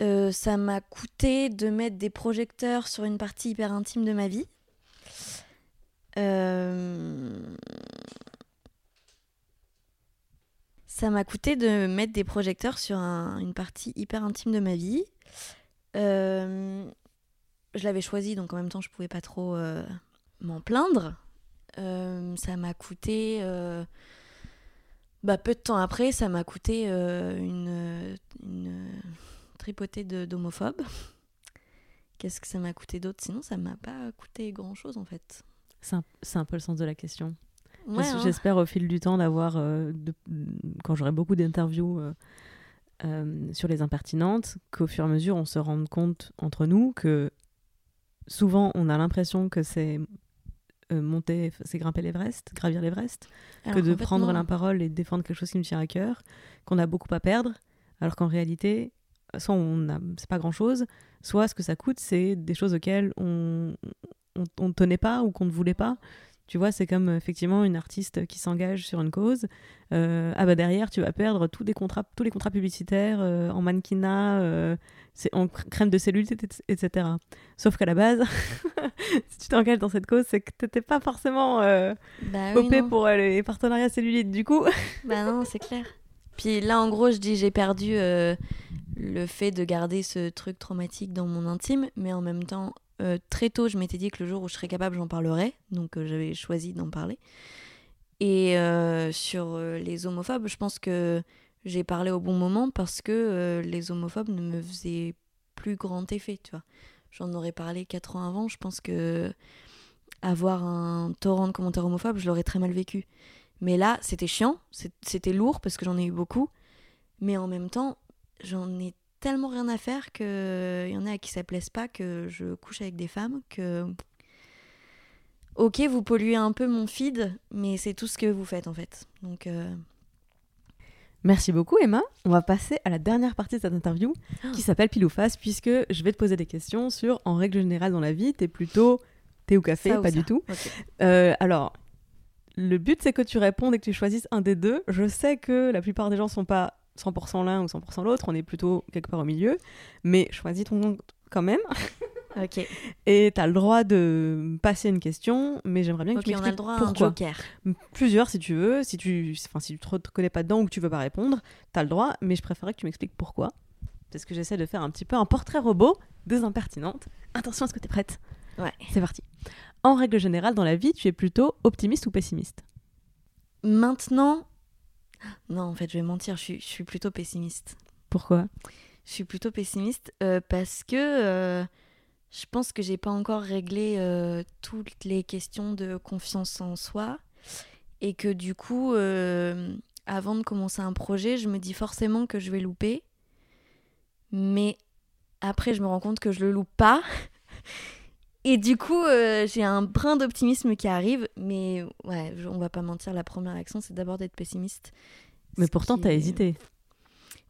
Euh, ça m'a coûté de mettre des projecteurs sur une partie hyper intime de ma vie. Euh, Ça m'a coûté de mettre des projecteurs sur un- une partie hyper intime de ma vie. Euh, Je l'avais choisi, donc en même temps, je pouvais pas trop euh, m'en plaindre. Ça m'a coûté. bah, peu de temps après, ça m'a coûté une, une tripotée d'homophobes. Qu'est-ce que ça m'a coûté d'autre? Sinon, ça m'a pas coûté grand chose en fait. C'est un, peu le sens de la question. Ouais, hein. J'espère au fil du temps d'avoir, euh, quand j'aurai beaucoup d'interviews euh, euh, sur les impertinentes, qu'au fur et à mesure on se rende compte entre nous que souvent on a l'impression que c'est monter, c'est grimper l'Everest, gravir l'Everest, que de prendre la parole et de défendre quelque chose qui nous tient à cœur, qu'on a beaucoup à perdre, alors qu'en réalité, soit on a, c'est pas grand chose, soit ce que ça coûte, c'est des choses auxquelles on, on, ne tenait pas ou qu'on ne voulait pas. Tu vois, c'est comme effectivement une artiste qui s'engage sur une cause. Euh, ah bah derrière, tu vas perdre tous, des contrats, tous les contrats publicitaires euh, en mannequinat, euh, c'est en cr- crème de cellulite, et- etc. Sauf qu'à la base, si tu t'engages dans cette cause, c'est que t'étais pas forcément euh, Bah oui, pour les partenariats cellulites. Du coup, Bah non, c'est clair. Puis là, en gros, je dis j'ai perdu le fait de garder ce truc traumatique dans mon intime, mais en même temps, euh, très tôt, je m'étais dit que le jour où je serais capable, j'en parlerais. Donc euh, j'avais choisi d'en parler. Et euh, sur les homophobes, je pense que j'ai parlé au bon moment parce que les homophobes ne me faisaient plus grand effet, tu vois. J'en aurais parlé quatre ans avant, je pense que avoir un torrent de commentaires homophobes, je l'aurais très mal vécu. Mais là, c'était chiant, c'était lourd parce que j'en ai eu beaucoup. Mais en même temps, j'en ai tellement rien à faire qu'il y en a à qui ça plaise pas que je couche avec des femmes que. Ok, vous polluez un peu mon feed, mais c'est tout ce que vous faites en fait. Donc. euh, merci beaucoup Emma. On va passer à la dernière partie de cette interview qui s'appelle Pile ou Face, puisque je vais te poser des questions sur, en règle générale dans la vie, t'es plutôt thé ou café, ça pas du tout. Euh, alors, le but c'est que tu répondes et que tu choisisses un des deux. Je sais que la plupart des gens sont pas 100% l'un ou 100% l'autre, on est plutôt quelque part au milieu, mais choisis ton nom quand même. Ok. Et tu as le droit de passer une question, mais j'aimerais bien que tu on a le m'expliques droit à un pourquoi. joker. Plusieurs si tu veux, si tu enfin, si tu te reconnais pas dedans ou que tu veux pas répondre, tu as le droit, mais je préférerais que tu m'expliques pourquoi. Parce que j'essaie de faire un petit peu un portrait robot des impertinentes. Attention, est-ce que tu es prête Ouais. C'est parti. En règle générale, dans la vie, tu es plutôt optimiste ou pessimiste? Maintenant. Non, en fait, je vais mentir, je suis, je suis plutôt pessimiste. Pourquoi? Je suis plutôt pessimiste euh, parce que euh, je pense que j'ai pas encore réglé euh, toutes les questions de confiance en soi et que du coup, avant de commencer un projet, je me dis forcément que je vais louper, mais après, je me rends compte que je le loupe pas. Et du coup, euh, j'ai un brin d'optimisme qui arrive, mais ouais, on va pas mentir, la première action, c'est d'abord d'être pessimiste. Mais pourtant, qui tu as est- hésité.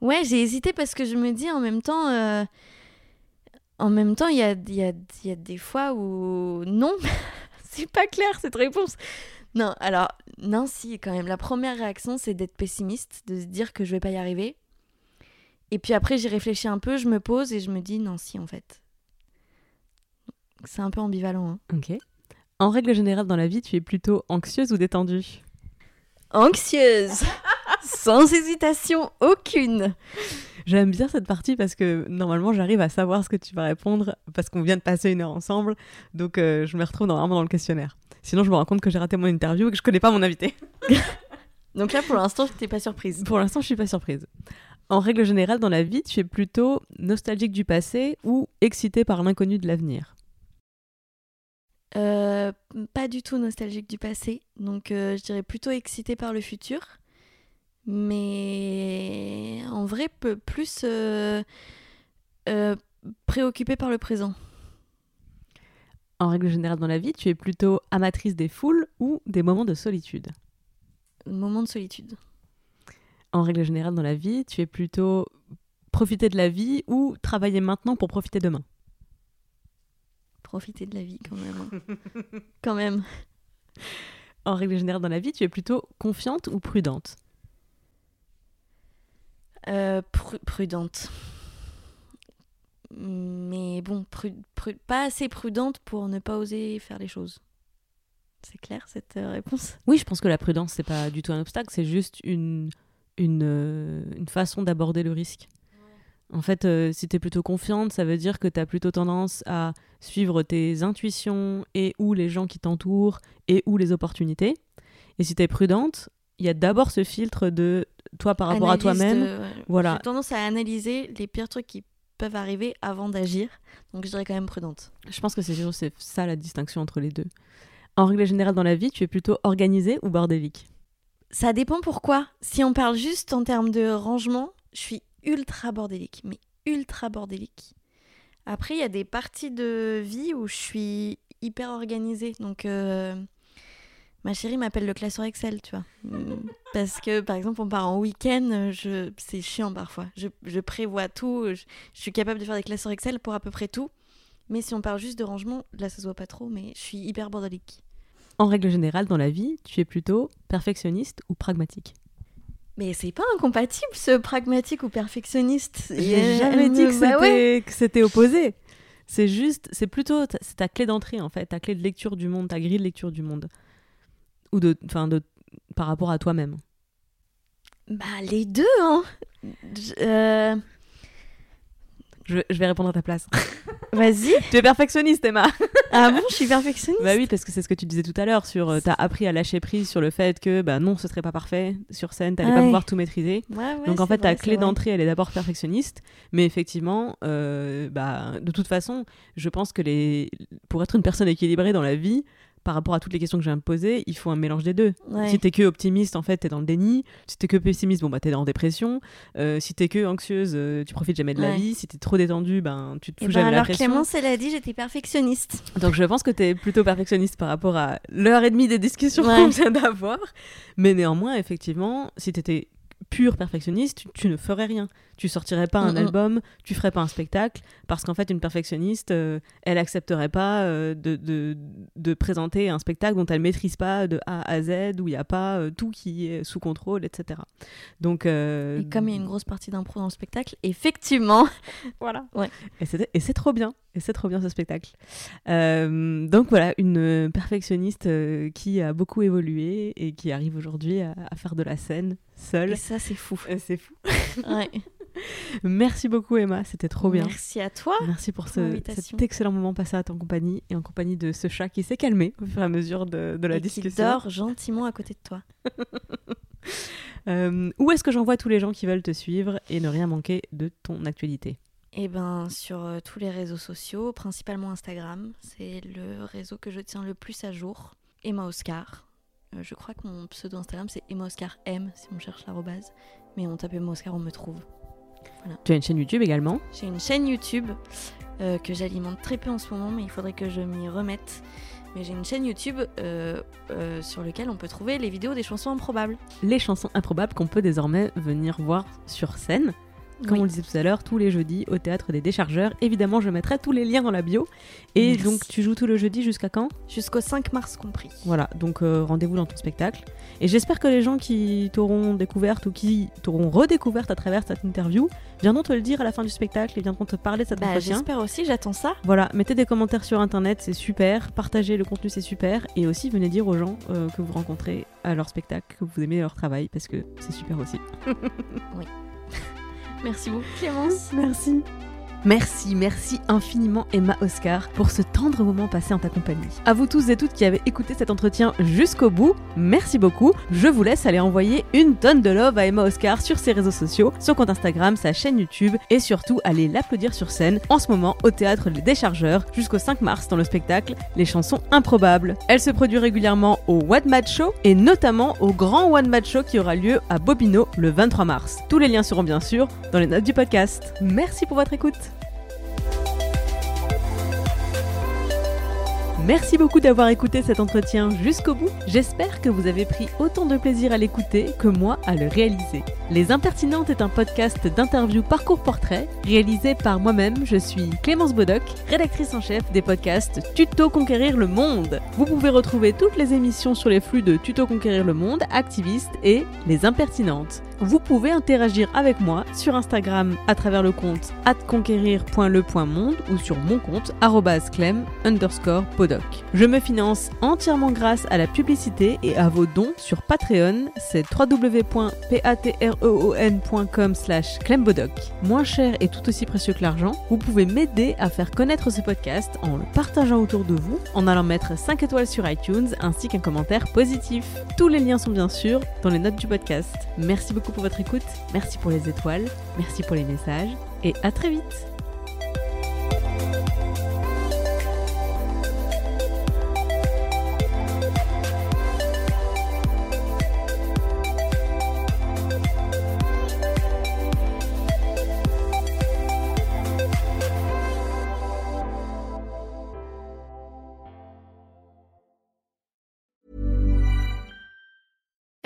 Ouais, j'ai hésité parce que je me dis en même temps, euh, en même temps, il y a, il y, a, il y a des fois où non, c'est pas clair cette réponse. Non, alors non, si quand même. La première réaction, c'est d'être pessimiste, de se dire que je vais pas y arriver. Et puis après, j'y réfléchis un peu, je me pose et je me dis non, si en fait. C'est un peu ambivalent. hein. Ok. En règle générale, dans la vie, tu es plutôt anxieuse ou détendue? Anxieuse, sans hésitation aucune. J'aime bien cette partie parce que normalement j'arrive à savoir ce que tu vas répondre parce qu'on vient de passer une heure ensemble, donc euh, je me retrouve normalement dans le questionnaire. Sinon je me rends compte que j'ai raté mon interview et que je connais pas mon invité. Donc là, pour l'instant, je n'étais pas surprise. Pour l'instant je suis pas surprise. En règle générale dans la vie, tu es plutôt nostalgique du passé ou excité par l'inconnu de l'avenir? Euh, pas du tout nostalgique du passé, donc euh, je dirais plutôt excitée par le futur. Mais en vrai, plus euh, préoccupée par le présent. En règle générale dans la vie, tu es plutôt amatrice des foules ou des moments de solitude? Moment de solitude. En règle générale dans la vie, tu es plutôt profiter de la vie ou travailler maintenant pour profiter demain? Profiter de la vie quand même. hein. quand même. En règle générale dans la vie, tu es plutôt confiante ou prudente? Euh, pru- prudente. Mais bon, pru- pru- pas assez prudente pour ne pas oser faire les choses. C'est clair cette euh, réponse? Oui, je pense que la prudence, c'est pas du tout un obstacle, c'est juste une, une, euh, une façon d'aborder le risque. En fait, euh, si tu es plutôt confiante, ça veut dire que tu as plutôt tendance à suivre tes intuitions et ou les gens qui t'entourent et ou les opportunités. Et si tu es prudente, il y a d'abord ce filtre de toi par rapport Analyse à toi-même. de- ouais. Voilà. J'ai tendance à analyser les pires trucs qui peuvent arriver avant d'agir. Donc je dirais quand même prudente. Je pense que c'est ça la distinction entre les deux. En règle générale dans la vie, tu es plutôt organisé ou bordélique? Ça dépend pourquoi. Si on parle juste en termes de rangement, je suis ultra bordélique, mais ultra bordélique. Après, il y a des parties de vie où je suis hyper organisée. Donc, euh, ma chérie m'appelle le classeur Excel, tu vois. Mm. Parce que, par exemple, on part en week-end, je... c'est chiant parfois. Je, je prévois tout, je... je suis capable de faire des classeurs Excel pour à peu près tout. Mais si on parle juste de rangement, là, ça se voit pas trop, mais je suis hyper bordélique. En règle générale dans la vie, tu es plutôt perfectionniste ou pragmatique? Mais c'est pas incompatible ce pragmatique ou perfectionniste. J'ai jamais dit que bah c'était ouais. que c'était opposé. C'est juste, c'est plutôt, ta- c'est ta clé d'entrée en fait, ta clé de lecture du monde, ta grille de lecture du monde, ou de, enfin de, par rapport à toi-même. Bah les deux, hein. Je- euh, Je, je vais répondre à ta place. Vas-y. tu es perfectionniste, Emma. Ah bon, je suis perfectionniste. bah oui, parce que c'est ce que tu disais tout à l'heure sur, euh, t'as appris à lâcher prise sur le fait que, bah non, ce serait pas parfait sur scène, t'allais pas Ouais. pouvoir tout maîtriser. Ouais, ouais, Donc en fait, ta clé d'entrée, elle est d'abord perfectionniste, mais effectivement, euh, bah, de toute façon, je pense que les... pour être une personne équilibrée dans la vie, par rapport à toutes les questions que je viens de poser, il faut un mélange des deux. Ouais. Si t'es que optimiste, en fait, t'es dans le déni. Si t'es que pessimiste, bon bah t'es en dépression. Euh, si t'es que anxieuse, euh, tu profites jamais de la Ouais. vie. Si t'es trop détendu, ben tu te Eh fous ben, jamais la alors pression. Clémence, elle a dit j'étais perfectionniste. Donc je pense que tu es plutôt perfectionniste par rapport à l'heure et demie des discussions Ouais. qu'on vient d'avoir. Mais néanmoins, effectivement, si tu étais pur perfectionniste, tu, tu ne ferais rien. Tu sortirais pas un Mm, mm. album, tu ferais pas un spectacle, parce qu'en fait, une perfectionniste, euh, elle accepterait pas euh, de, de, de présenter un spectacle dont elle maîtrise pas de A à Z, où il n'y a pas euh, tout qui est sous contrôle, etc. Donc, Et comme il y a une grosse partie d'impro dans le spectacle, effectivement. voilà. Ouais. Et c'est trop bien. Et c'est trop bien ce spectacle. Donc voilà, une perfectionniste qui a beaucoup évolué et qui arrive aujourd'hui à, à faire de la scène seule. Et ça, c'est fou. C'est fou. Ouais. Merci beaucoup Emma, c'était trop bien. Merci à toi. Merci pour pour ce, cet excellent moment passé à ton compagnie et en compagnie de ce chat qui s'est calmé au fur et à mesure de, de la Et qui discussion. dort gentiment à côté de toi. Euh, où est-ce que j'envoie tous les gens qui veulent te suivre et ne rien manquer de ton actualité? Eh ben, sur euh, tous les réseaux sociaux, principalement Instagram. C'est le réseau que je tiens le plus à jour. Emma Oscar. Euh, je crois que mon pseudo Instagram, c'est Emma Oscar M, si on cherche l'arrobase. Mais on tape Emma Oscar, on me trouve. Tu as une chaîne YouTube également. J'ai une chaîne YouTube euh, que j'alimente très peu en ce moment, mais il faudrait que je m'y remette. Mais j'ai une chaîne YouTube euh, euh, sur laquelle on peut trouver les vidéos des chansons improbables. Les chansons improbables qu'on peut désormais venir voir sur scène. Comme Oui. on le disait tout à l'heure, tous les jeudis au théâtre des déchargeurs. Évidemment, je mettrai tous les liens dans la bio. Et Merci. donc, tu joues tout le jeudi jusqu'à quand? Jusqu'au 5 mars compris. Voilà, donc euh, rendez-vous dans ton spectacle. Et j'espère que les gens qui t'auront découverte ou qui t'auront redécouverte à travers cette interview viendront te le dire à la fin du spectacle et viendront te parler de cet Bah, j'espère aussi, j'attends ça. Voilà, mettez des commentaires sur internet, c'est super. Partagez le contenu, c'est super. Et aussi, venez dire aux gens euh, que vous rencontrez à leur spectacle que vous aimez leur travail parce que c'est super aussi. Merci beaucoup, Clémence. Merci. Merci, merci infiniment Emma Oscar pour ce tendre moment passé en ta compagnie. À vous tous et toutes qui avez écouté cet entretien jusqu'au bout, merci beaucoup. Je vous laisse aller envoyer une tonne de love à Emma Oscar sur ses réseaux sociaux, son compte Instagram, sa chaîne YouTube et surtout aller l'applaudir sur scène en ce moment au théâtre Les Déchargeurs jusqu'au 5 mars dans le spectacle Les chansons improbables. Elle se produit régulièrement au One Match Show et notamment au grand One Match Show qui aura lieu à Bobino le 23 mars. Tous les liens seront bien sûr dans les notes du podcast. Merci pour votre écoute. Merci beaucoup d'avoir écouté cet entretien jusqu'au bout. J'espère que vous avez pris autant de plaisir à l'écouter que moi à le réaliser. Les Impertinentes est un podcast d'interview parcours portrait réalisé par moi-même. Je suis Clémence Bodoc, rédactrice en chef des podcasts Tuto Conquérir le Monde. Vous pouvez retrouver toutes les émissions sur les flux de Tuto Conquérir le Monde, Activiste et Les Impertinentes. Vous pouvez interagir avec moi sur Instagram à travers le compte atconquérir.le.monde ou sur mon compte clem underscore Je me finance entièrement grâce à la publicité et à vos dons sur Patreon, c'est www.patreon.com slash clembodoc. Moins cher et tout aussi précieux que l'argent, vous pouvez m'aider à faire connaître ce podcast en le partageant autour de vous, en allant mettre 5 étoiles sur iTunes ainsi qu'un commentaire positif. Tous les liens sont bien sûr dans les notes du podcast. Merci beaucoup pour votre écoute, merci pour les étoiles, merci pour les messages et à très vite